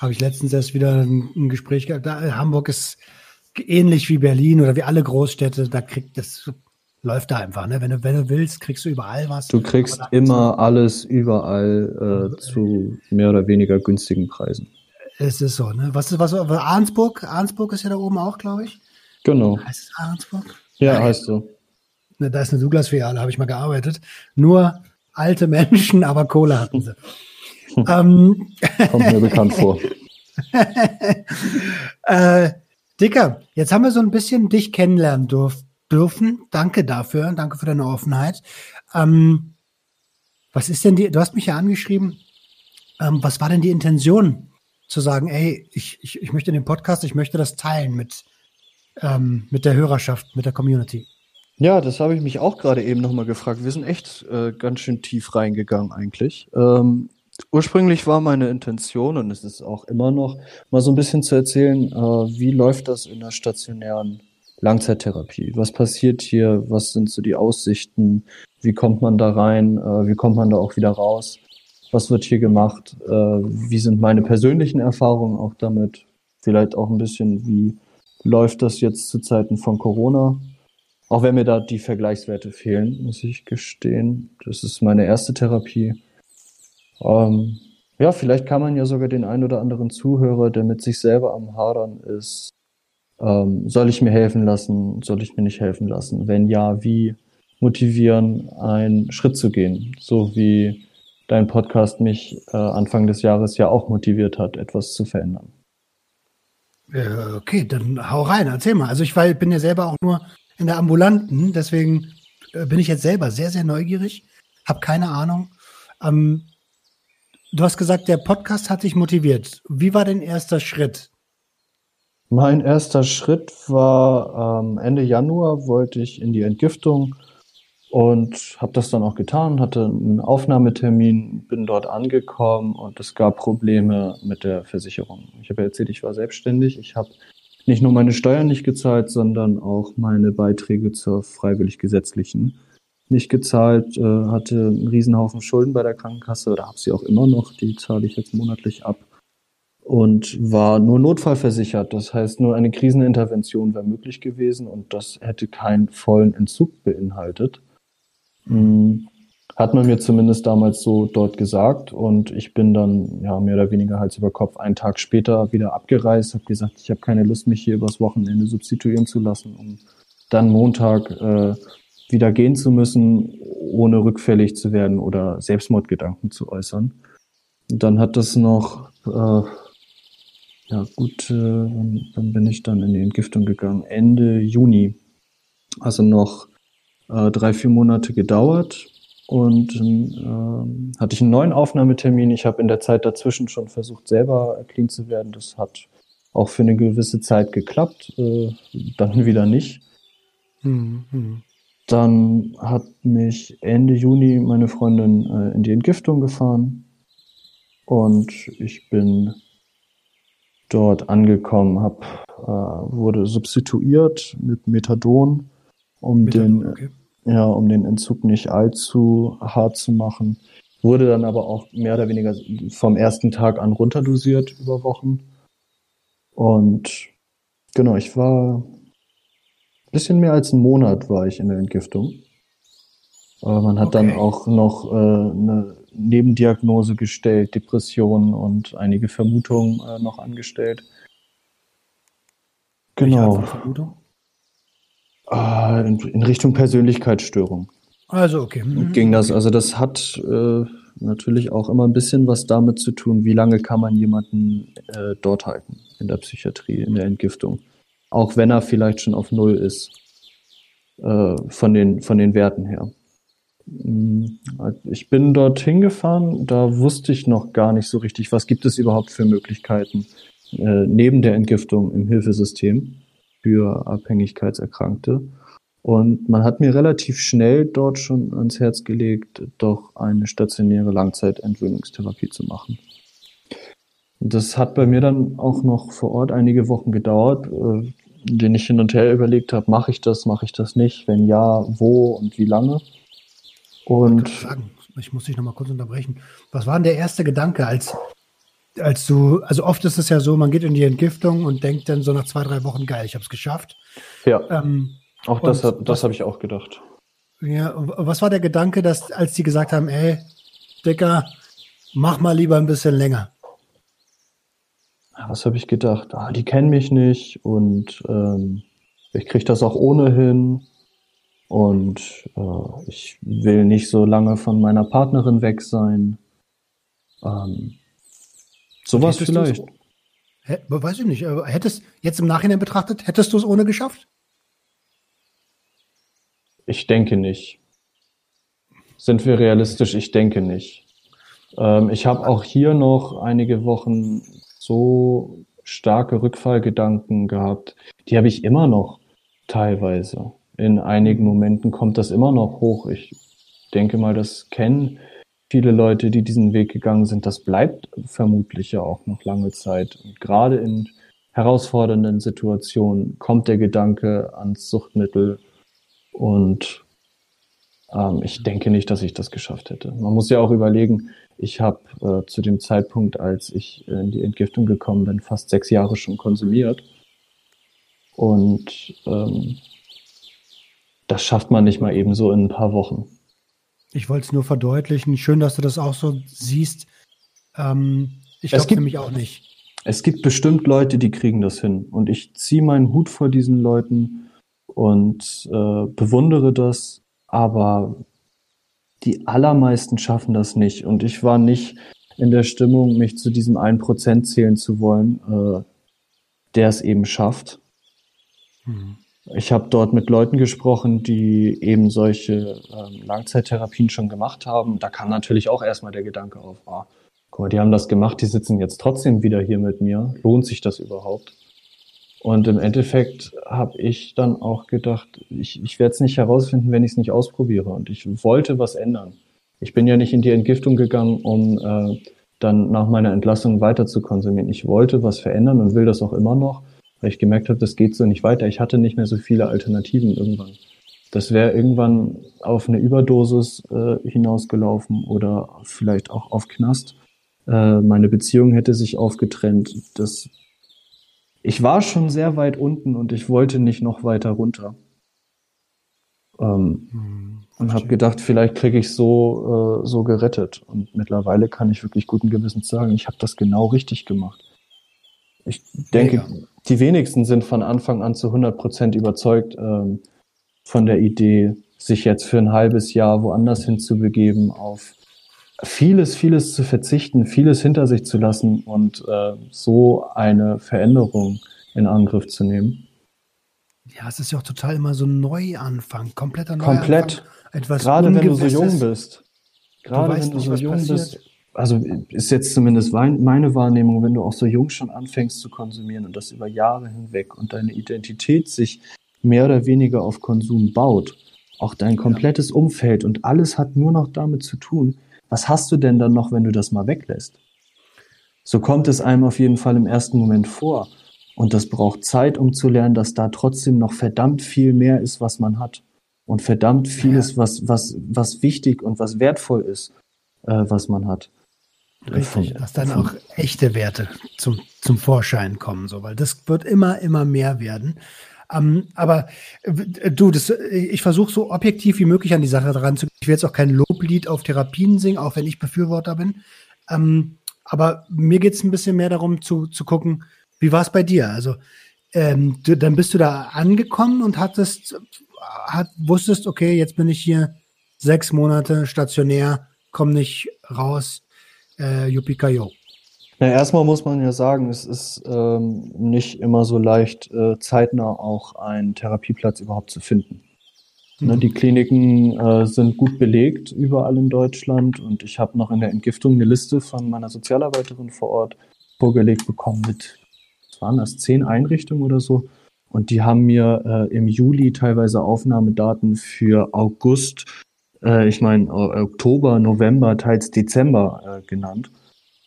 habe ich letztens erst wieder ein, ein Gespräch gehabt. Da, Hamburg ist ähnlich wie Berlin oder wie alle Großstädte, da kriegt das läuft da einfach. Ne? Wenn, du, wenn du willst, kriegst du überall was. Du kriegst immer alles überall äh, zu mehr oder weniger günstigen Preisen. Es ist so, ne? Was ist was? Arnsburg? Arnsburg ist ja da oben auch, glaube ich. Genau. Heißt es Arnsburg? Ja, Nein. heißt so. Ne, da ist eine Douglas-Filiale, habe ich mal gearbeitet. Nur alte Menschen, (laughs) aber Kohle hatten sie. ähm, Kommt mir bekannt vor. (laughs) äh, Dicker, jetzt haben wir so ein bisschen dich kennenlernen dürfen dürfen. Danke dafür. Danke für deine Offenheit. Ähm, was ist denn die, du hast mich ja angeschrieben, ähm, was war denn die Intention zu sagen, ey, ich, ich, ich möchte den Podcast, ich möchte das teilen mit, ähm, mit der Hörerschaft, mit der Community? Ja, das habe ich mich auch gerade eben nochmal gefragt. Wir sind echt äh, ganz schön tief reingegangen eigentlich. Ähm, ursprünglich war meine Intention, und es ist auch immer noch, mal so ein bisschen zu erzählen, äh, wie läuft das in der stationären Langzeittherapie. Was passiert hier? Was sind so die Aussichten? Wie kommt man da rein? Äh, wie kommt man da auch wieder raus? Was wird hier gemacht? Äh, wie sind meine persönlichen Erfahrungen auch damit? Vielleicht auch ein bisschen, wie läuft das jetzt zu Zeiten von Corona? Auch wenn mir da die Vergleichswerte fehlen, muss ich gestehen. Das ist meine erste Therapie. Ähm, ja, vielleicht kann man ja sogar den ein oder anderen Zuhörer, der mit sich selber am Hadern ist, ähm, soll ich mir helfen lassen? Soll ich mir nicht helfen lassen? Wenn ja, wie motivieren, einen Schritt zu gehen? So wie dein Podcast mich äh, Anfang des Jahres ja auch motiviert hat, etwas zu verändern. Äh, okay, dann hau rein, erzähl mal. Also ich war, bin ja selber auch nur in der ambulanten, deswegen äh, bin ich jetzt selber sehr, sehr neugierig, habe keine Ahnung. Ähm, du hast gesagt, der Podcast hat dich motiviert. Wie war dein erster Schritt? Mein erster Schritt war ähm, Ende Januar wollte ich in die Entgiftung und habe das dann auch getan, hatte einen Aufnahmetermin, bin dort angekommen und es gab Probleme mit der Versicherung. Ich habe ja erzählt, ich war selbstständig. Ich habe nicht nur meine Steuern nicht gezahlt, sondern auch meine Beiträge zur freiwillig gesetzlichen nicht gezahlt, äh, hatte einen Riesenhaufen Schulden bei der Krankenkasse oder habe sie auch immer noch, die zahle ich jetzt monatlich ab und war nur notfallversichert. Das heißt, nur eine Krisenintervention wäre möglich gewesen und das hätte keinen vollen Entzug beinhaltet. Hm, hat man mir zumindest damals so dort gesagt und ich bin dann ja mehr oder weniger Hals über Kopf einen Tag später wieder abgereist, habe gesagt, ich habe keine Lust, mich hier übers Wochenende substituieren zu lassen, um dann Montag äh, wieder gehen zu müssen, ohne rückfällig zu werden oder Selbstmordgedanken zu äußern. Und dann hat das noch äh, ja, gut, äh, dann bin ich dann in die Entgiftung gegangen. Ende Juni. Also noch äh, drei, vier Monate gedauert. Und äh, hatte ich einen neuen Aufnahmetermin. Ich habe in der Zeit dazwischen schon versucht, selber clean zu werden. Das hat auch für eine gewisse Zeit geklappt, äh, dann (laughs) wieder nicht. Mhm. Dann hat mich Ende Juni meine Freundin äh, in die Entgiftung gefahren und ich bin dort angekommen, hab, äh, wurde substituiert mit Methadon, um Methadon, den, okay. Ja, um den Entzug nicht allzu hart zu machen. Wurde dann aber auch mehr oder weniger vom ersten Tag an runterdosiert über Wochen. Und genau, ich war ein bisschen mehr als einen Monat war ich in der Entgiftung. Aber man hat okay. dann auch noch äh, eine Nebendiagnose gestellt, Depressionen und einige Vermutungen äh, noch angestellt. Genau. Vermutung? Äh, in, in, Richtung Persönlichkeitsstörung. Also, okay. Mhm. Ging das. Also, das hat äh, natürlich auch immer ein bisschen was damit zu tun, wie lange kann man jemanden äh, dort halten in der Psychiatrie, in der Entgiftung. Auch wenn er vielleicht schon auf Null ist, äh, von, den, von den Werten her. Ich bin dorthin gefahren, da wusste ich noch gar nicht so richtig, was gibt es überhaupt für Möglichkeiten äh, neben der Entgiftung im Hilfesystem für Abhängigkeitserkrankte. Und man hat mir relativ schnell dort schon ans Herz gelegt, doch eine stationäre Langzeitentwöhnungstherapie zu machen. Das hat bei mir dann auch noch vor Ort einige Wochen gedauert, äh, in denen ich hin und her überlegt habe, mache ich das, mache ich das nicht, wenn ja, wo und wie lange. Und sagen, ich muss dich nochmal kurz unterbrechen. Was war denn der erste Gedanke, als, als du, also oft ist es ja so, man geht in die Entgiftung und denkt dann so nach zwei, drei Wochen, geil, ich habe es geschafft. Ja. Ähm, auch das, das habe ich auch gedacht. Ja, was war der Gedanke, dass, als die gesagt haben, ey, Dicker, mach mal lieber ein bisschen länger? Was habe ich gedacht? Ah, die kennen mich nicht und ähm, ich kriege das auch ohnehin. Und äh, ich will nicht so lange von meiner Partnerin weg sein. Ähm, sowas vielleicht. Hä, weiß ich nicht. Hättest jetzt im Nachhinein betrachtet, hättest du es ohne geschafft? Ich denke nicht. Sind wir realistisch? Ich denke nicht. Ähm, ich habe auch hier noch einige Wochen so starke Rückfallgedanken gehabt. Die habe ich immer noch teilweise in einigen Momenten kommt das immer noch hoch. Ich denke mal, das kennen viele Leute, die diesen Weg gegangen sind. Das bleibt vermutlich ja auch noch lange Zeit. Und gerade in herausfordernden Situationen kommt der Gedanke ans Suchtmittel und ähm, ich denke nicht, dass ich das geschafft hätte. Man muss ja auch überlegen, ich habe äh, zu dem Zeitpunkt, als ich in die Entgiftung gekommen bin, fast sechs Jahre schon konsumiert. Und ähm, das schafft man nicht mal eben so in ein paar Wochen. Ich wollte es nur verdeutlichen. Schön, dass du das auch so siehst. Ähm, ich glaube nämlich auch nicht. Es gibt bestimmt Leute, die kriegen das hin. Und ich ziehe meinen Hut vor diesen Leuten und äh, bewundere das. Aber die allermeisten schaffen das nicht. Und ich war nicht in der Stimmung, mich zu diesem 1% zählen zu wollen, äh, der es eben schafft. Mhm. Ich habe dort mit Leuten gesprochen, die eben solche ähm, Langzeittherapien schon gemacht haben. Da kam natürlich auch erstmal der Gedanke auf, ah, guck mal, die haben das gemacht, die sitzen jetzt trotzdem wieder hier mit mir. Lohnt sich das überhaupt? Und im Endeffekt habe ich dann auch gedacht, ich, ich werde es nicht herausfinden, wenn ich es nicht ausprobiere. Und ich wollte was ändern. Ich bin ja nicht in die Entgiftung gegangen, um äh, dann nach meiner Entlassung weiter zu konsumieren. Ich wollte was verändern und will das auch immer noch weil ich gemerkt habe, das geht so nicht weiter. Ich hatte nicht mehr so viele Alternativen irgendwann. Das wäre irgendwann auf eine Überdosis äh, hinausgelaufen oder vielleicht auch auf Knast. Äh, meine Beziehung hätte sich aufgetrennt. Das, ich war schon sehr weit unten und ich wollte nicht noch weiter runter. Ähm, hm, und habe gedacht, vielleicht kriege ich so äh, so gerettet. Und mittlerweile kann ich wirklich guten Gewissens sagen, ich habe das genau richtig gemacht. Ich denke, ja die wenigsten sind von Anfang an zu 100 Prozent überzeugt ähm, von der Idee, sich jetzt für ein halbes Jahr woanders hinzubegeben, auf vieles, vieles zu verzichten, vieles hinter sich zu lassen und äh, so eine Veränderung in Angriff zu nehmen. Ja, es ist ja auch total immer so ein Neuanfang, kompletter Neuanfang. Komplett. Etwas Gerade wenn du so jung bist. Gerade wenn du so jung passiert. bist also ist jetzt zumindest meine Wahrnehmung, wenn du auch so jung schon anfängst zu konsumieren und das über Jahre hinweg und deine Identität sich mehr oder weniger auf Konsum baut, auch dein komplettes Umfeld und alles hat nur noch damit zu tun, was hast du denn dann noch, wenn du das mal weglässt? So kommt es einem auf jeden Fall im ersten Moment vor. Und das braucht Zeit, um zu lernen, dass da trotzdem noch verdammt viel mehr ist, was man hat. Und verdammt vieles, was, was, was wichtig und was wertvoll ist, äh, was man hat. Richtig, dass dann auch echte Werte zum, zum Vorschein kommen, so, weil das wird immer, immer mehr werden. Ähm, aber äh, du, das, ich versuche so objektiv wie möglich an die Sache dran zu gehen. Ich will jetzt auch kein Loblied auf Therapien singen, auch wenn ich Befürworter bin. Ähm, aber mir geht es ein bisschen mehr darum zu, zu gucken, wie war es bei dir? Also ähm, du, dann bist du da angekommen und hattest, hat, wusstest, okay, jetzt bin ich hier sechs Monate stationär, komm nicht raus äh, Yupikayo? Na, erstmal muss man ja sagen, es ist ähm, nicht immer so leicht, äh, zeitnah auch einen Therapieplatz überhaupt zu finden. Ne, mhm. Ne, die Kliniken äh, sind gut belegt überall in Deutschland und ich habe noch in der Entgiftung eine Liste von meiner Sozialarbeiterin vor Ort vorgelegt bekommen mit, was waren das, zehn Einrichtungen oder so. Und die haben mir äh, im Juli teilweise Aufnahmedaten für August äh, ich meine Oktober, November, teils Dezember äh, genannt.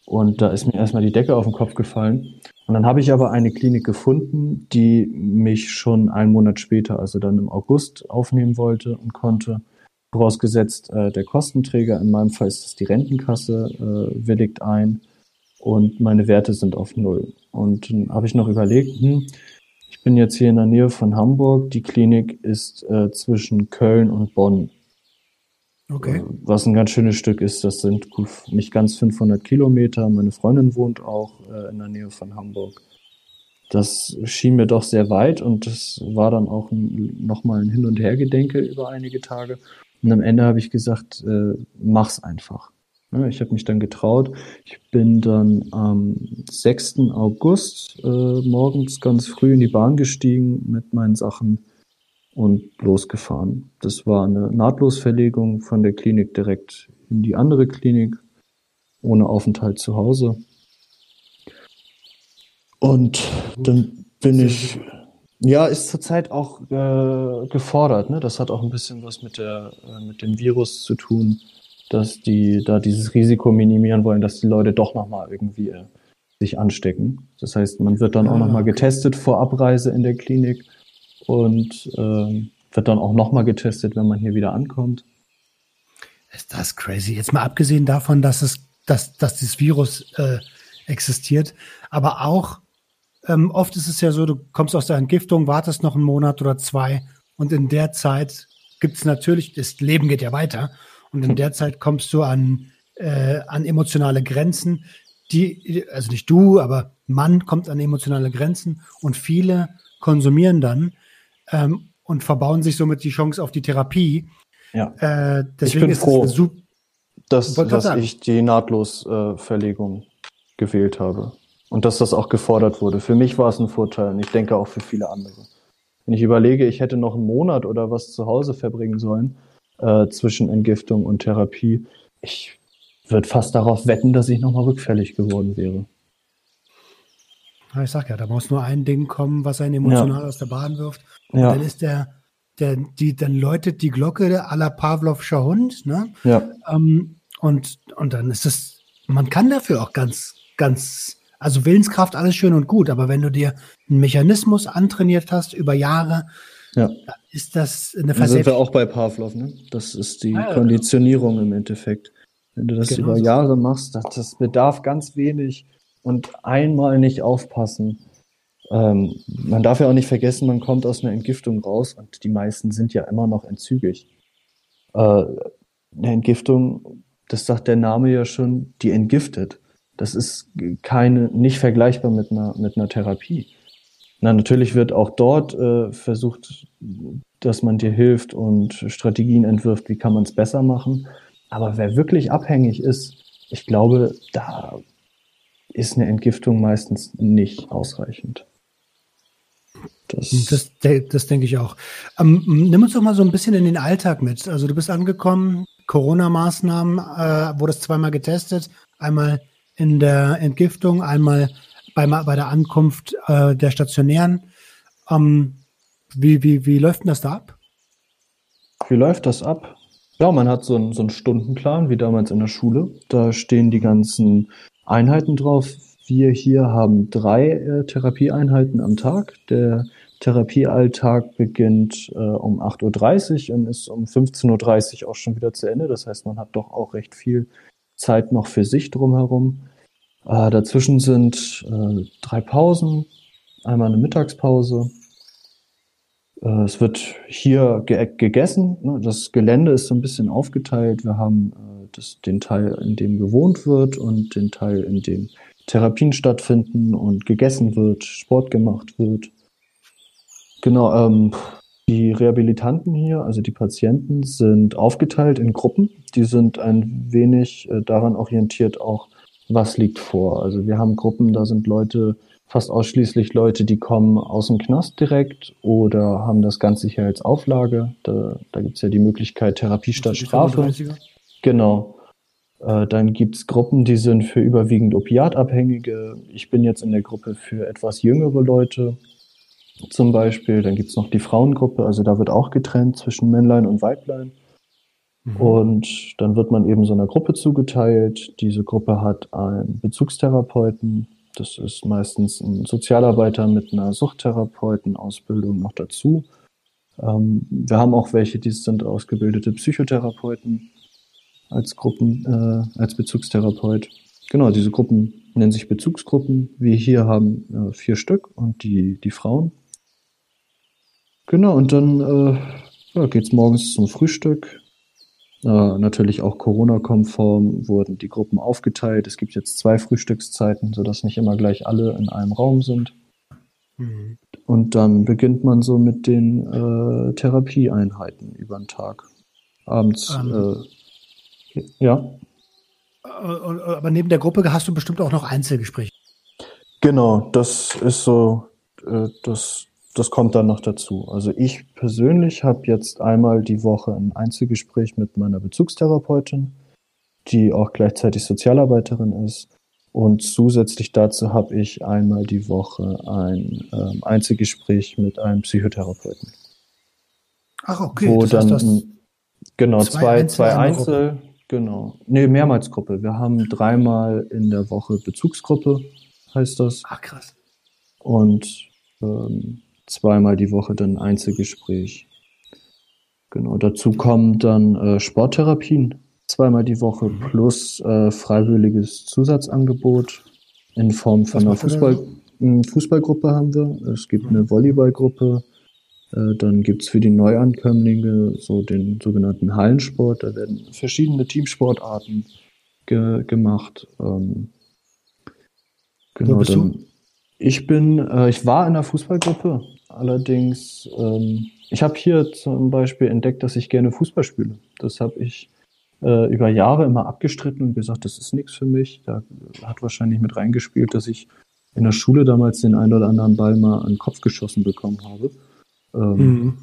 Und da ist mir erstmal die Decke auf den Kopf gefallen. Und dann habe ich aber eine Klinik gefunden, die mich schon einen Monat später, also dann im August, aufnehmen wollte und konnte. Vorausgesetzt, äh, der Kostenträger, in meinem Fall ist es die Rentenkasse, äh, willigt ein und meine Werte sind auf Null. Und dann habe ich noch überlegt, hm, ich bin jetzt hier in der Nähe von Hamburg, die Klinik ist äh, zwischen Köln und Bonn. Okay. Äh, was ein ganz schönes Stück ist, das sind nicht ganz 500 Kilometer. Meine Freundin wohnt auch äh, in der Nähe von Hamburg. Das schien mir doch sehr weit und das war dann auch nochmal ein Hin- und Hergedenke über einige Tage. Und am Ende habe ich gesagt, äh, mach's einfach. Ja, ich habe mich dann getraut. Ich bin dann am 6. August äh, morgens ganz früh in die Bahn gestiegen mit meinen Sachen und losgefahren. Das war eine Nahtlosverlegung von der Klinik direkt in die andere Klinik, ohne Aufenthalt zu Hause. Und dann bin ich, ja, ist zurzeit auch äh, gefordert. Ne? Das hat auch ein bisschen was mit, der, äh, mit dem Virus zu tun, dass die da dieses Risiko minimieren wollen, dass die Leute doch nochmal irgendwie äh, sich anstecken. Das heißt, man wird dann auch nochmal ah, getestet vor Abreise in der Klinik und äh, wird dann auch nochmal getestet, wenn man hier wieder ankommt. Ist das crazy? Jetzt mal abgesehen davon, dass es, dass, dass dieses Virus äh, existiert, aber auch ähm, oft ist es ja so, du kommst aus der Entgiftung, wartest noch einen Monat oder zwei und in der Zeit gibt es natürlich, das Leben geht ja weiter und in der Zeit kommst du an, äh, an emotionale Grenzen, die, also nicht du, aber Mann kommt an emotionale Grenzen und viele konsumieren dann ähm, und verbauen sich somit die Chance auf die Therapie. Ja. Äh, deswegen ich bin froh, es dass, dass ich die Nahtlosverlegung äh, gewählt habe und dass das auch gefordert wurde. Für mich war es ein Vorteil und ich denke auch für viele andere. Wenn ich überlege, ich hätte noch einen Monat oder was zu Hause verbringen sollen äh, zwischen Entgiftung und Therapie, ich würde fast darauf wetten, dass ich nochmal rückfällig geworden wäre. Ich sag ja, da muss nur ein Ding kommen, was einen emotional ja. aus der Bahn wirft. Und ja. dann ist der, der, die, dann läutet die Glocke aller Pavlovscher Hund, ne? Ja. Ähm, und, und dann ist es, man kann dafür auch ganz, ganz, also Willenskraft, alles schön und gut, aber wenn du dir einen Mechanismus antrainiert hast über Jahre, ja. dann ist das eine Da sind wir auch bei Pavlov, ne? Das ist die ja, Konditionierung im Endeffekt. Wenn du das genau über Jahre machst, das, das bedarf ganz wenig und einmal nicht aufpassen. Ähm, man darf ja auch nicht vergessen, man kommt aus einer Entgiftung raus und die meisten sind ja immer noch entzügig. Äh, eine Entgiftung, das sagt der Name ja schon, die entgiftet. Das ist keine, nicht vergleichbar mit einer, mit einer Therapie. Na, natürlich wird auch dort äh, versucht, dass man dir hilft und Strategien entwirft, wie kann man es besser machen. Aber wer wirklich abhängig ist, ich glaube, da ist eine Entgiftung meistens nicht ausreichend. Das, das, das denke ich auch. Ähm, nimm uns doch mal so ein bisschen in den Alltag mit. Also du bist angekommen, Corona-Maßnahmen, äh, wurde es zweimal getestet, einmal in der Entgiftung, einmal bei, bei der Ankunft äh, der Stationären. Ähm, wie, wie, wie läuft denn das da ab? Wie läuft das ab? Ja, man hat so einen, so einen Stundenplan, wie damals in der Schule. Da stehen die ganzen Einheiten drauf. Wir hier haben drei äh, Therapieeinheiten am Tag. Der Therapiealltag beginnt äh, um 8.30 Uhr und ist um 15.30 Uhr auch schon wieder zu Ende. Das heißt, man hat doch auch recht viel Zeit noch für sich drumherum. Äh, dazwischen sind äh, drei Pausen, einmal eine Mittagspause. Äh, es wird hier ge gegessen. Ne? Das Gelände ist so ein bisschen aufgeteilt. Wir haben äh, das, den Teil, in dem gewohnt wird und den Teil, in dem Therapien stattfinden und gegessen wird, Sport gemacht wird. Genau, ähm, die Rehabilitanten hier, also die Patienten, sind aufgeteilt in Gruppen. Die sind ein wenig äh, daran orientiert, auch was liegt vor. Also wir haben Gruppen, da sind Leute, fast ausschließlich Leute, die kommen aus dem Knast direkt oder haben das Ganze hier als Auflage. Da, da gibt es ja die Möglichkeit Therapie statt Strafe. Genau. Äh, dann gibt's Gruppen, die sind für überwiegend Opiatabhängige. Ich bin jetzt in der Gruppe für etwas jüngere Leute zum Beispiel. Dann gibt's noch die Frauengruppe, also da wird auch getrennt zwischen Männlein und Weiblein. Mhm. Und dann wird man eben so einer Gruppe zugeteilt. Diese Gruppe hat einen Bezugstherapeuten. Das ist meistens ein Sozialarbeiter mit einer Suchtherapeutenausbildung noch dazu. Ähm, wir haben auch welche, die sind ausgebildete Psychotherapeuten als Gruppen, äh, als Bezugstherapeut. Genau, diese Gruppen nennen sich Bezugsgruppen. Wir hier haben äh, vier Stück und die, die Frauen. Genau, und dann äh, ja, geht es morgens zum Frühstück. Äh, natürlich auch Corona-konform wurden die Gruppen aufgeteilt. Es gibt jetzt zwei Frühstückszeiten, sodass nicht immer gleich alle in einem Raum sind. Mhm. Und dann beginnt man so mit den äh, Therapieeinheiten über den Tag. Abends, ähm. äh, ja. Äh, aber neben der Gruppe hast du bestimmt auch noch Einzelgespräche. Genau, das ist so, äh, das, das kommt dann noch dazu. Also ich persönlich habe jetzt einmal die Woche ein Einzelgespräch mit meiner Bezugstherapeutin, die auch gleichzeitig Sozialarbeiterin ist. Und zusätzlich dazu habe ich einmal die Woche ein ähm, Einzelgespräch mit einem Psychotherapeuten. Ach, okay. Wo das dann, heißt, genau, zwei, zwei Einzel, genau. Nee, mehrmals Gruppe. Wir haben dreimal in der Woche Bezugsgruppe, heißt das. Ach, krass. Und ähm, zweimal die Woche dann Einzelgespräch. Genau, dazu kommen dann äh, Sporttherapien zweimal die Woche mhm. plus äh, freiwilliges Zusatzangebot in Form von einer Fußball, Fußballgruppe haben wir. Es gibt mhm. eine Volleyballgruppe. Äh, dann gibt es für die Neuankömmlinge so den sogenannten Hallensport. Da werden verschiedene Teamsportarten ge gemacht. Ähm, genau, Wo bist dann, du? Ich bin, äh, ich war in der Fußballgruppe. Allerdings, ähm, ich habe hier zum Beispiel entdeckt, dass ich gerne Fußball spiele. Das habe ich äh, über Jahre immer abgestritten und gesagt, das ist nichts für mich. Da hat wahrscheinlich mit reingespielt, dass ich in der Schule damals den einen oder anderen Ball mal an den Kopf geschossen bekommen habe. Ähm, mhm.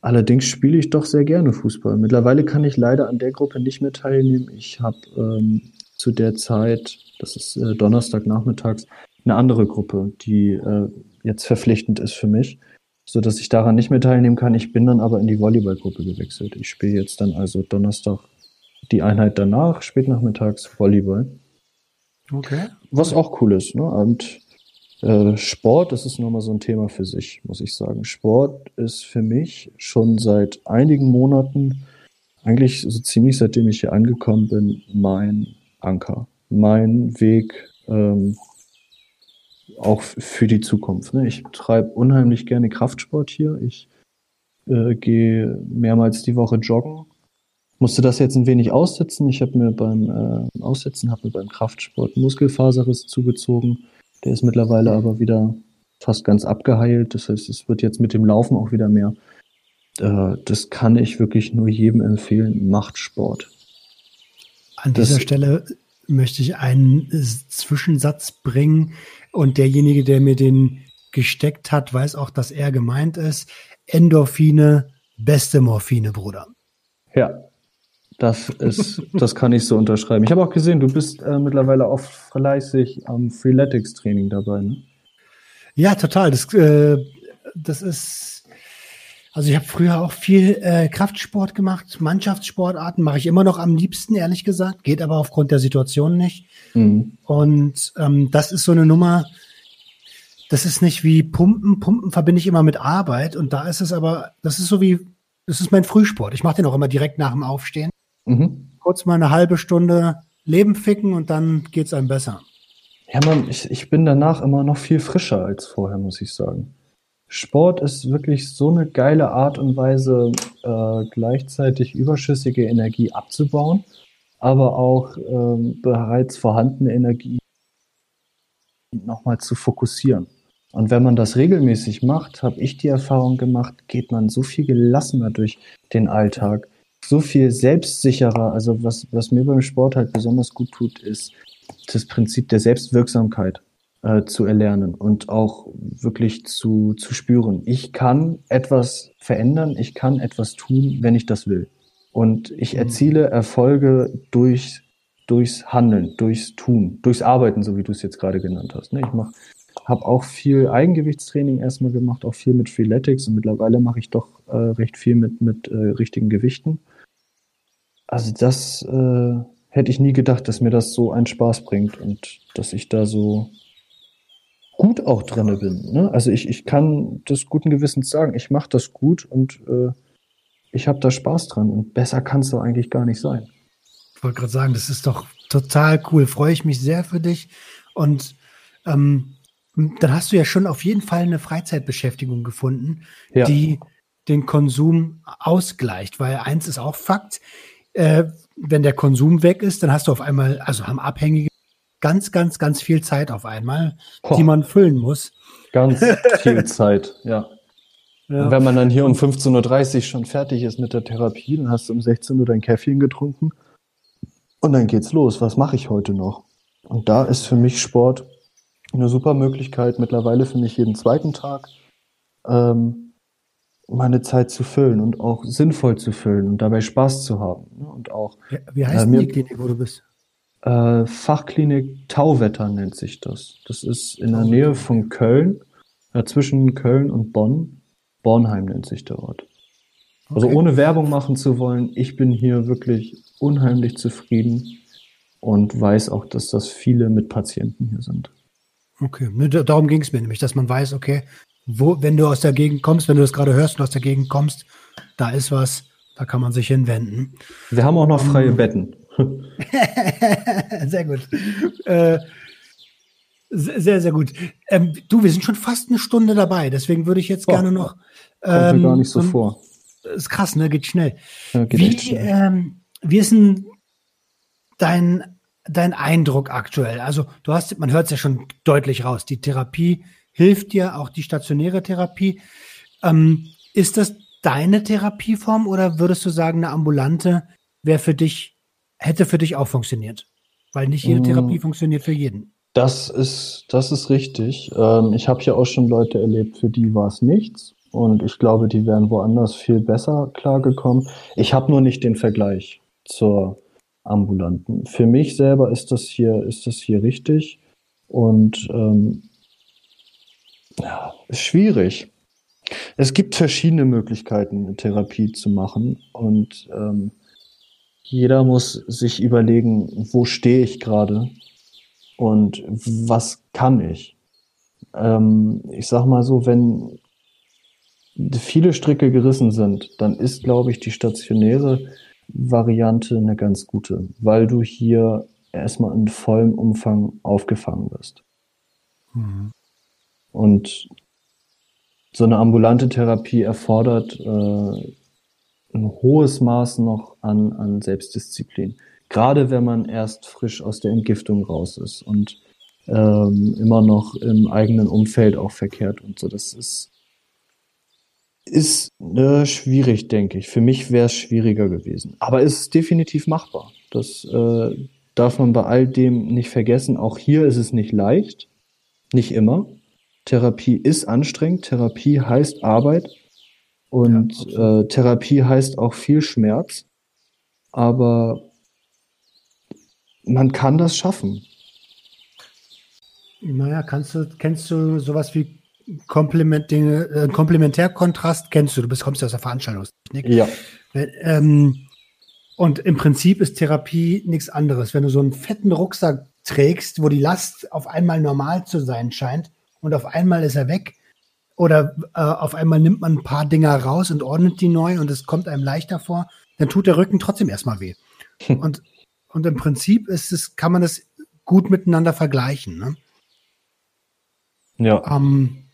Allerdings spiele ich doch sehr gerne Fußball. Mittlerweile kann ich leider an der Gruppe nicht mehr teilnehmen. Ich habe ähm, zu der Zeit, das ist äh, Donnerstagnachmittags, eine andere Gruppe, die äh, jetzt verpflichtend ist für mich so dass ich daran nicht mehr teilnehmen kann. Ich bin dann aber in die Volleyballgruppe gewechselt. Ich spiele jetzt dann also Donnerstag die Einheit danach, spätnachmittags Volleyball. Okay. Was auch cool ist. Ne? Und äh, Sport, das ist nochmal so ein Thema für sich, muss ich sagen. Sport ist für mich schon seit einigen Monaten, eigentlich so ziemlich seitdem ich hier angekommen bin, mein Anker. Mein Weg, ähm, auch für die Zukunft. Ne? Ich treibe unheimlich gerne Kraftsport hier. Ich äh, gehe mehrmals die Woche joggen musste das jetzt ein wenig aussitzen. Ich habe mir beim äh, Aussitzen habe mir beim Kraftsport Muskelfaserriss zugezogen. Der ist mittlerweile aber wieder fast ganz abgeheilt. Das heißt, es wird jetzt mit dem Laufen auch wieder mehr. Äh, das kann ich wirklich nur jedem empfehlen. Macht Sport. An dieser das, Stelle möchte ich einen Zwischensatz bringen und derjenige, der mir den gesteckt hat, weiß auch, dass er gemeint ist. Endorphine, beste Morphine, Bruder. Ja, das ist, (laughs) das kann ich so unterschreiben. Ich habe auch gesehen, du bist äh, mittlerweile auch fleißig am Freeletics-Training dabei, ne? Ja, total. Das, äh, das ist, also ich habe früher auch viel äh, Kraftsport gemacht, Mannschaftssportarten mache ich immer noch am liebsten, ehrlich gesagt, geht aber aufgrund der Situation nicht. Mhm. Und ähm, das ist so eine Nummer, das ist nicht wie Pumpen. Pumpen verbinde ich immer mit Arbeit und da ist es aber, das ist so wie, das ist mein Frühsport. Ich mache den auch immer direkt nach dem Aufstehen. Mhm. Kurz mal eine halbe Stunde Leben ficken und dann geht's einem besser. Ja, man, ich, ich bin danach immer noch viel frischer als vorher, muss ich sagen. Sport ist wirklich so eine geile Art und Weise, äh, gleichzeitig überschüssige Energie abzubauen, aber auch äh, bereits vorhandene Energie nochmal zu fokussieren. Und wenn man das regelmäßig macht, habe ich die Erfahrung gemacht, geht man so viel gelassener durch den Alltag so viel selbstsicherer. Also was, was mir beim Sport halt besonders gut tut, ist das Prinzip der Selbstwirksamkeit äh, zu erlernen und auch wirklich zu, zu spüren. Ich kann etwas verändern, ich kann etwas tun, wenn ich das will. Und ich mhm. erziele Erfolge durch, durchs Handeln, durchs Tun, durchs Arbeiten, so wie du es jetzt gerade genannt hast. Ne? Ich mach, habe auch viel Eigengewichtstraining erstmal gemacht, auch viel mit Freeletics und mittlerweile mache ich doch äh, recht viel mit, mit äh, richtigen Gewichten. Also das äh, hätte ich nie gedacht, dass mir das so einen Spaß bringt und dass ich da so gut auch drinne bin. Ne? Also ich, ich kann das guten Gewissens sagen, ich mache das gut und äh, ich habe da Spaß dran und besser kann es doch eigentlich gar nicht sein. Ich wollte gerade sagen, das ist doch total cool. Freue ich mich sehr für dich. Und ähm, dann hast du ja schon auf jeden Fall eine Freizeitbeschäftigung gefunden, ja. die den Konsum ausgleicht. Weil eins ist auch Fakt, äh, wenn der Konsum weg ist, dann hast du auf einmal, also haben Abhängige ganz, ganz, ganz viel Zeit auf einmal, Boah. die man füllen muss. Ganz viel (laughs) Zeit, ja. ja. wenn man dann hier um 15.30 Uhr schon fertig ist mit der Therapie, dann hast du um 16 Uhr dein Käffchen getrunken und dann geht's los. Was mache ich heute noch? Und da ist für mich Sport eine super Möglichkeit, mittlerweile für mich jeden zweiten Tag ähm, meine Zeit zu füllen und auch sinnvoll zu füllen und dabei Spaß zu haben. Ne? Und auch, wie heißt äh, mir, die Klinik, wo du bist? Äh, Fachklinik Tauwetter nennt sich das. Das ist in der Nähe von Köln, ja, zwischen Köln und Bonn. Bornheim nennt sich der Ort. Also okay. ohne Werbung machen zu wollen, ich bin hier wirklich unheimlich zufrieden und weiß auch, dass das viele mit Patienten hier sind. Okay, darum ging es mir nämlich, dass man weiß, okay, wo, wenn du aus der Gegend kommst, wenn du das gerade hörst und aus der Gegend kommst, da ist was, da kann man sich hinwenden. Wir haben auch noch freie um, ähm, Betten. (laughs) sehr gut. Äh, sehr, sehr gut. Ähm, du, wir sind schon fast eine Stunde dabei, deswegen würde ich jetzt oh, gerne noch. Ähm, kommt gar nicht so, so vor. Ist krass, ne? Geht schnell. Ja, geht wie, schnell. Ähm, wie ist denn dein, dein Eindruck aktuell? Also, du hast, man hört es ja schon deutlich raus. Die Therapie hilft dir, auch die stationäre Therapie. Ähm, ist das deine Therapieform oder würdest du sagen, eine ambulante wäre für dich, hätte für dich auch funktioniert? Weil nicht jede mm. Therapie funktioniert für jeden. Das ist, das ist richtig. Ähm, ich habe ja auch schon Leute erlebt, für die war es nichts. Und ich glaube, die wären woanders viel besser klargekommen. Ich habe nur nicht den Vergleich zur ambulanten. Für mich selber ist das hier, ist das hier richtig. Und ähm, ja, ist schwierig. Es gibt verschiedene Möglichkeiten, Therapie zu machen. Und ähm, jeder muss sich überlegen, wo stehe ich gerade und was kann ich. Ähm, ich sag mal so, wenn viele Stricke gerissen sind, dann ist, glaube ich, die stationäre Variante eine ganz gute, weil du hier erstmal in vollem Umfang aufgefangen wirst. Mhm. Und so eine ambulante Therapie erfordert äh, ein hohes Maß noch an, an Selbstdisziplin. Gerade wenn man erst frisch aus der Entgiftung raus ist und ähm, immer noch im eigenen Umfeld auch verkehrt und so. Das ist ist äh, schwierig, denke ich. Für mich wäre es schwieriger gewesen. Aber es ist definitiv machbar. Das äh, darf man bei all dem nicht vergessen. Auch hier ist es nicht leicht. Nicht immer. Therapie ist anstrengend. Therapie heißt Arbeit. Und ja, äh, Therapie heißt auch viel Schmerz. Aber man kann das schaffen. Naja, kannst du, kennst du sowas wie Komplement, den äh, Komplementärkontrast kennst du, du bist, kommst ja aus der Veranstaltungstechnik. Ja. Ähm, und im Prinzip ist Therapie nichts anderes. Wenn du so einen fetten Rucksack trägst, wo die Last auf einmal normal zu sein scheint und auf einmal ist er weg oder äh, auf einmal nimmt man ein paar Dinger raus und ordnet die neu und es kommt einem leichter vor, dann tut der Rücken trotzdem erstmal weh. (laughs) und, und im Prinzip ist es, kann man das gut miteinander vergleichen. Ne? Ja. Ähm,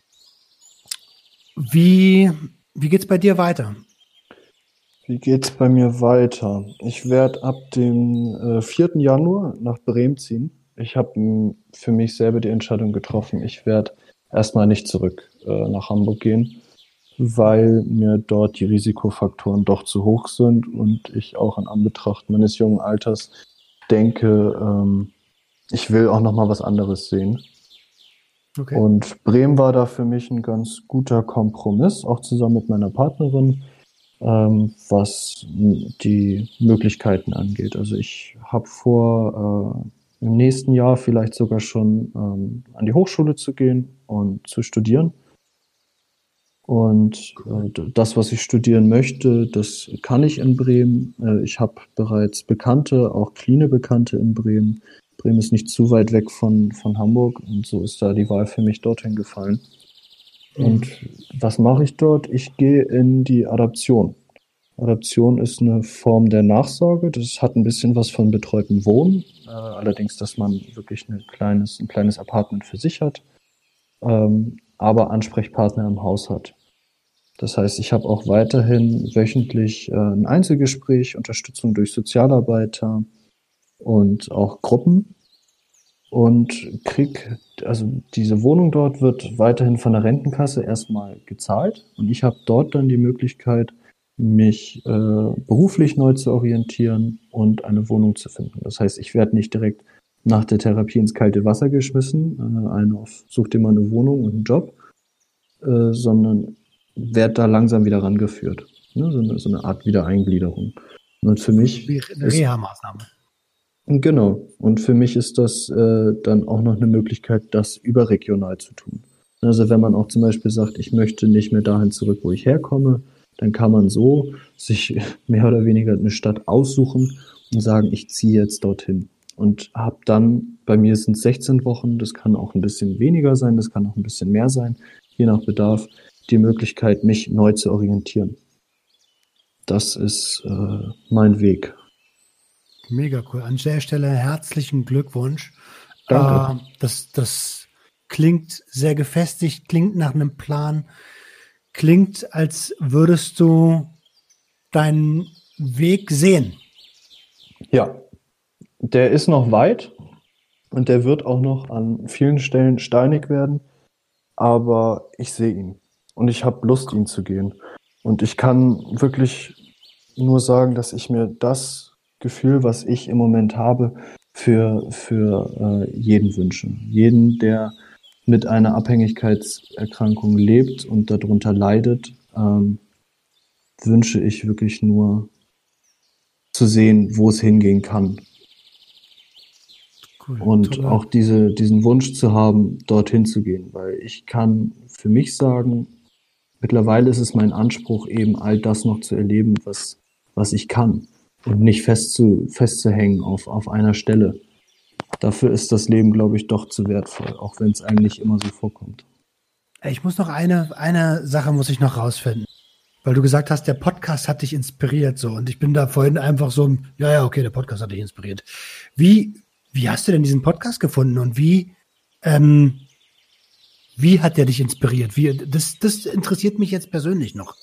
wie, wie geht's bei dir weiter? Wie geht's bei mir weiter? Ich werde ab dem äh, 4. Januar nach Bremen ziehen. Ich habe für mich selber die Entscheidung getroffen. Ich werde erstmal nicht zurück äh, nach Hamburg gehen, weil mir dort die Risikofaktoren doch zu hoch sind und ich auch in Anbetracht meines jungen Alters denke, ähm, ich will auch noch mal was anderes sehen. Okay. Und Bremen war da für mich ein ganz guter Kompromiss, auch zusammen mit meiner Partnerin, ähm, was die Möglichkeiten angeht. Also ich habe vor, äh, im nächsten Jahr vielleicht sogar schon ähm, an die Hochschule zu gehen und zu studieren. Und äh, das, was ich studieren möchte, das kann ich in Bremen. Äh, ich habe bereits Bekannte, auch Kline Bekannte in Bremen. Bremen ist nicht zu weit weg von, von Hamburg und so ist da die Wahl für mich dorthin gefallen. Mhm. Und was mache ich dort? Ich gehe in die Adaption. Adaption ist eine Form der Nachsorge. Das hat ein bisschen was von betreuten Wohnen. Äh, allerdings, dass man wirklich ein kleines, ein kleines Apartment für sich hat, ähm, aber Ansprechpartner im Haus hat. Das heißt, ich habe auch weiterhin wöchentlich äh, ein Einzelgespräch, Unterstützung durch Sozialarbeiter und auch Gruppen und krieg, also diese Wohnung dort wird weiterhin von der Rentenkasse erstmal gezahlt und ich habe dort dann die Möglichkeit, mich äh, beruflich neu zu orientieren und eine Wohnung zu finden. Das heißt, ich werde nicht direkt nach der Therapie ins kalte Wasser geschmissen, äh, eine auf, such dir mal eine Wohnung und einen Job, äh, sondern werde da langsam wieder rangeführt. Ne? So, eine, so eine Art Wiedereingliederung. Und für mich. Wie eine Reha-Maßnahme. Genau. Und für mich ist das äh, dann auch noch eine Möglichkeit, das überregional zu tun. Also wenn man auch zum Beispiel sagt, ich möchte nicht mehr dahin zurück, wo ich herkomme, dann kann man so sich (laughs) mehr oder weniger eine Stadt aussuchen und sagen, ich ziehe jetzt dorthin. Und habe dann, bei mir sind es 16 Wochen, das kann auch ein bisschen weniger sein, das kann auch ein bisschen mehr sein, je nach Bedarf, die Möglichkeit, mich neu zu orientieren. Das ist äh, mein Weg. Mega cool. An der Stelle herzlichen Glückwunsch. Danke. Äh, das, das klingt sehr gefestigt, klingt nach einem Plan, klingt, als würdest du deinen Weg sehen. Ja, der ist noch weit und der wird auch noch an vielen Stellen steinig werden, aber ich sehe ihn und ich habe Lust, ihn zu gehen. Und ich kann wirklich nur sagen, dass ich mir das Gefühl, was ich im Moment habe, für, für äh, jeden wünsche. Jeden, der mit einer Abhängigkeitserkrankung lebt und darunter leidet, ähm, wünsche ich wirklich nur zu sehen, wo es hingehen kann. Cool, und toll. auch diese, diesen Wunsch zu haben, dorthin zu gehen, weil ich kann für mich sagen, mittlerweile ist es mein Anspruch, eben all das noch zu erleben, was, was ich kann und nicht fest zu, festzuhängen auf, auf einer Stelle. Dafür ist das Leben, glaube ich, doch zu wertvoll, auch wenn es eigentlich immer so vorkommt. Ich muss noch eine, eine Sache muss ich noch rausfinden. Weil du gesagt hast, der Podcast hat dich inspiriert so. Und ich bin da vorhin einfach so, ja, ja, okay, der Podcast hat dich inspiriert. Wie, wie hast du denn diesen Podcast gefunden und wie, ähm, wie hat der dich inspiriert? Wie, das, das interessiert mich jetzt persönlich noch.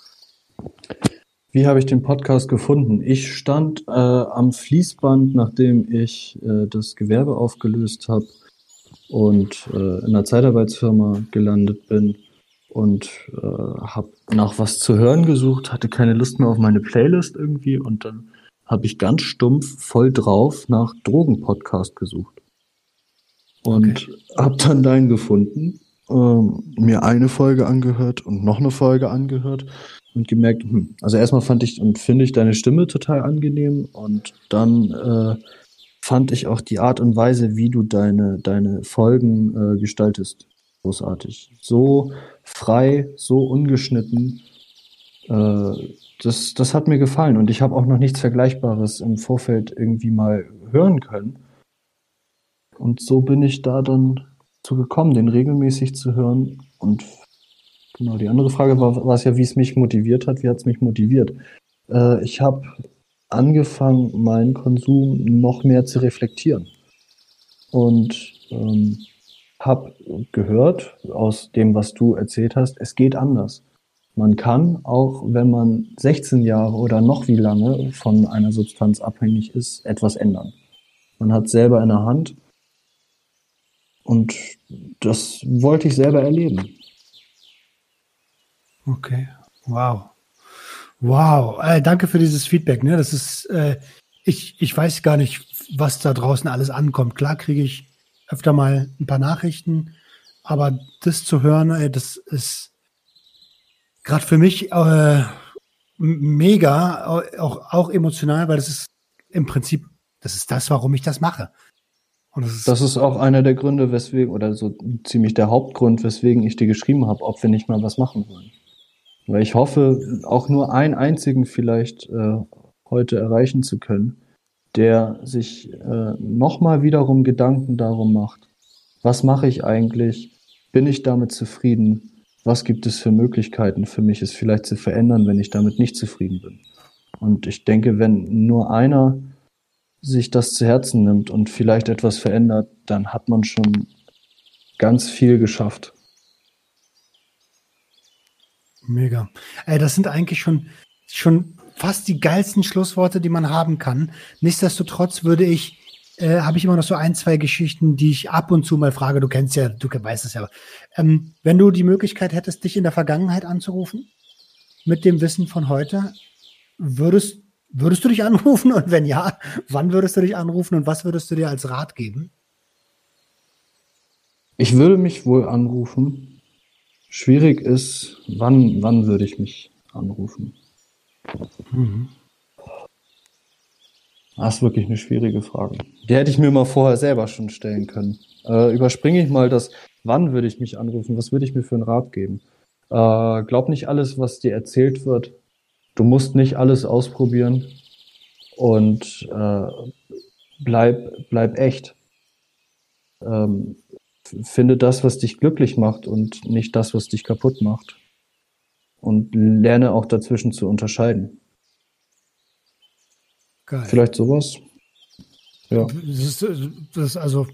Wie habe ich den Podcast gefunden? Ich stand äh, am Fließband, nachdem ich äh, das Gewerbe aufgelöst habe und äh, in einer Zeitarbeitsfirma gelandet bin und äh, habe nach was zu hören gesucht, hatte keine Lust mehr auf meine Playlist irgendwie und dann habe ich ganz stumpf voll drauf nach Drogenpodcast gesucht und okay. habe dann deinen gefunden, ähm, mir eine Folge angehört und noch eine Folge angehört und gemerkt, hm, also erstmal fand ich und finde ich deine Stimme total angenehm und dann äh, fand ich auch die Art und Weise, wie du deine, deine Folgen äh, gestaltest, großartig. So frei, so ungeschnitten. Äh, das, das hat mir gefallen und ich habe auch noch nichts Vergleichbares im Vorfeld irgendwie mal hören können. Und so bin ich da dann zu gekommen, den regelmäßig zu hören und Genau, die andere Frage war, war es ja, wie es mich motiviert hat. Wie hat es mich motiviert? Äh, ich habe angefangen, meinen Konsum noch mehr zu reflektieren. Und ähm, habe gehört aus dem, was du erzählt hast, es geht anders. Man kann, auch wenn man 16 Jahre oder noch wie lange von einer Substanz abhängig ist, etwas ändern. Man hat selber in der Hand. Und das wollte ich selber erleben. Okay, wow. Wow, äh, danke für dieses Feedback. Ne? Das ist, äh, ich, ich weiß gar nicht, was da draußen alles ankommt. Klar kriege ich öfter mal ein paar Nachrichten, aber das zu hören, ey, das ist gerade für mich äh, mega, auch, auch emotional, weil das ist im Prinzip, das ist das, warum ich das mache. Das, ist, das ist auch einer der Gründe, weswegen, oder so ziemlich der Hauptgrund, weswegen ich dir geschrieben habe, ob wir nicht mal was machen wollen. Weil ich hoffe, auch nur einen einzigen vielleicht äh, heute erreichen zu können, der sich äh, nochmal wiederum Gedanken darum macht, was mache ich eigentlich? Bin ich damit zufrieden? Was gibt es für Möglichkeiten für mich, es vielleicht zu verändern, wenn ich damit nicht zufrieden bin? Und ich denke, wenn nur einer sich das zu Herzen nimmt und vielleicht etwas verändert, dann hat man schon ganz viel geschafft. Mega. Ey, das sind eigentlich schon, schon fast die geilsten Schlussworte, die man haben kann. Nichtsdestotrotz würde ich, äh, habe ich immer noch so ein, zwei Geschichten, die ich ab und zu mal frage. Du kennst ja, du weißt es ja. Ähm, wenn du die Möglichkeit hättest, dich in der Vergangenheit anzurufen, mit dem Wissen von heute, würdest, würdest du dich (laughs) anrufen? Und wenn ja, wann würdest du dich anrufen und was würdest du dir als Rat geben? Ich würde mich wohl anrufen. Schwierig ist, wann, wann würde ich mich anrufen? Mhm. Das ist wirklich eine schwierige Frage. Die hätte ich mir mal vorher selber schon stellen können. Äh, überspringe ich mal das, wann würde ich mich anrufen? Was würde ich mir für einen Rat geben? Äh, glaub nicht alles, was dir erzählt wird. Du musst nicht alles ausprobieren und äh, bleib, bleib echt. Ähm, finde das, was dich glücklich macht und nicht das, was dich kaputt macht. Und lerne auch dazwischen zu unterscheiden. Geil. Vielleicht sowas. Ja. Das ist, das ist also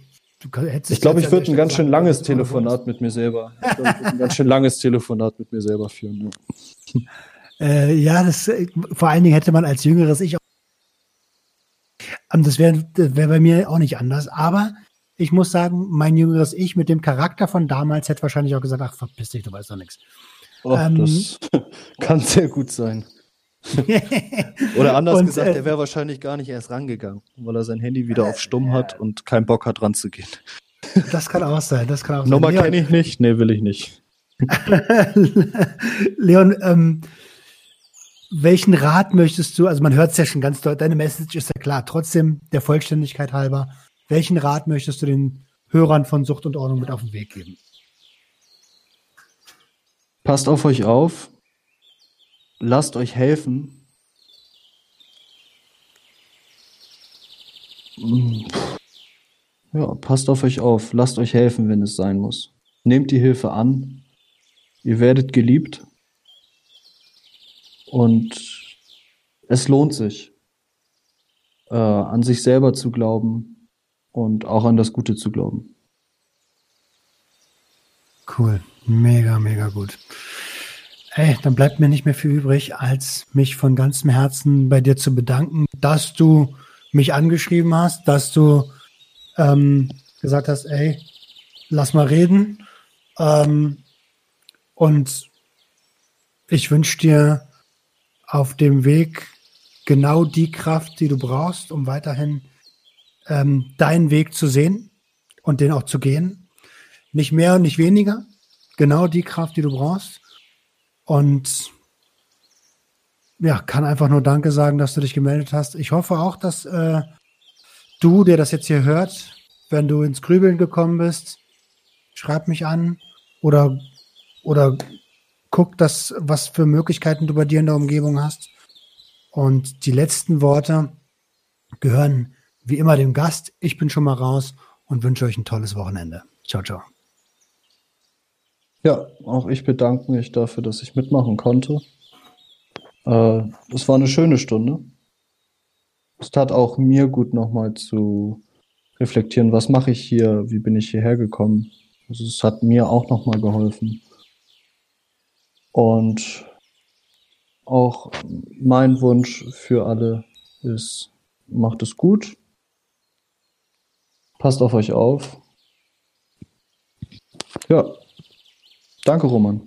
ich glaube, ich würde ein ganz schön langes Telefonat mit mir selber. Ich glaub, ich ein ganz schön langes Telefonat mit mir selber führen. Ja. (laughs) Äh, ja, das, äh, vor allen Dingen hätte man als jüngeres Ich auch. Ähm, das wäre wär bei mir auch nicht anders. Aber ich muss sagen, mein jüngeres Ich mit dem Charakter von damals hätte wahrscheinlich auch gesagt, ach, verpiss dich, du weißt doch nichts. Oh, ähm, das (laughs) kann sehr gut sein. (laughs) Oder anders und, gesagt, äh, der wäre wahrscheinlich gar nicht erst rangegangen, weil er sein Handy wieder äh, auf Stumm hat und keinen Bock hat, ranzugehen. Das kann auch sein, das kann auch Nummer kenne ich nicht, nee, will ich nicht. (laughs) Leon, ähm, welchen Rat möchtest du, also man hört es ja schon ganz deutlich, deine Message ist ja klar, trotzdem der Vollständigkeit halber, welchen Rat möchtest du den Hörern von Sucht und Ordnung mit auf den Weg geben? Passt auf euch auf, lasst euch helfen. Ja, passt auf euch auf, lasst euch helfen, wenn es sein muss. Nehmt die Hilfe an, ihr werdet geliebt und es lohnt sich, äh, an sich selber zu glauben und auch an das Gute zu glauben. Cool, mega, mega gut. Hey, dann bleibt mir nicht mehr viel übrig, als mich von ganzem Herzen bei dir zu bedanken, dass du mich angeschrieben hast, dass du ähm, gesagt hast, ey, lass mal reden. Ähm, und ich wünsche dir auf dem Weg genau die Kraft, die du brauchst, um weiterhin ähm, deinen Weg zu sehen und den auch zu gehen. Nicht mehr und nicht weniger. Genau die Kraft, die du brauchst. Und ja, kann einfach nur Danke sagen, dass du dich gemeldet hast. Ich hoffe auch, dass äh, du, der das jetzt hier hört, wenn du ins Grübeln gekommen bist, schreib mich an oder, oder guck, dass, was für Möglichkeiten du bei dir in der Umgebung hast. Und die letzten Worte gehören wie immer dem Gast. Ich bin schon mal raus und wünsche euch ein tolles Wochenende. Ciao, ciao. Ja, auch ich bedanke mich dafür, dass ich mitmachen konnte. Äh, es war eine schöne Stunde. Es tat auch mir gut, nochmal zu reflektieren, was mache ich hier, wie bin ich hierher gekommen. Also es hat mir auch nochmal geholfen. Und auch mein Wunsch für alle ist, macht es gut. Passt auf euch auf. Ja. Danke, Roman.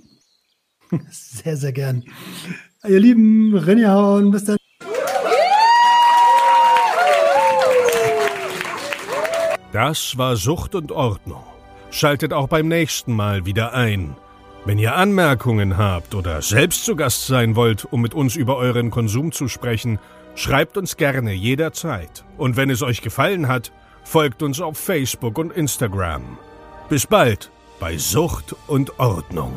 Sehr, sehr gern. Ihr Lieben, Renjahauen, bis dann. Das war Sucht und Ordnung. Schaltet auch beim nächsten Mal wieder ein. Wenn ihr Anmerkungen habt oder selbst zu Gast sein wollt, um mit uns über euren Konsum zu sprechen, schreibt uns gerne jederzeit. Und wenn es euch gefallen hat, folgt uns auf Facebook und Instagram. Bis bald bei Sucht und Ordnung.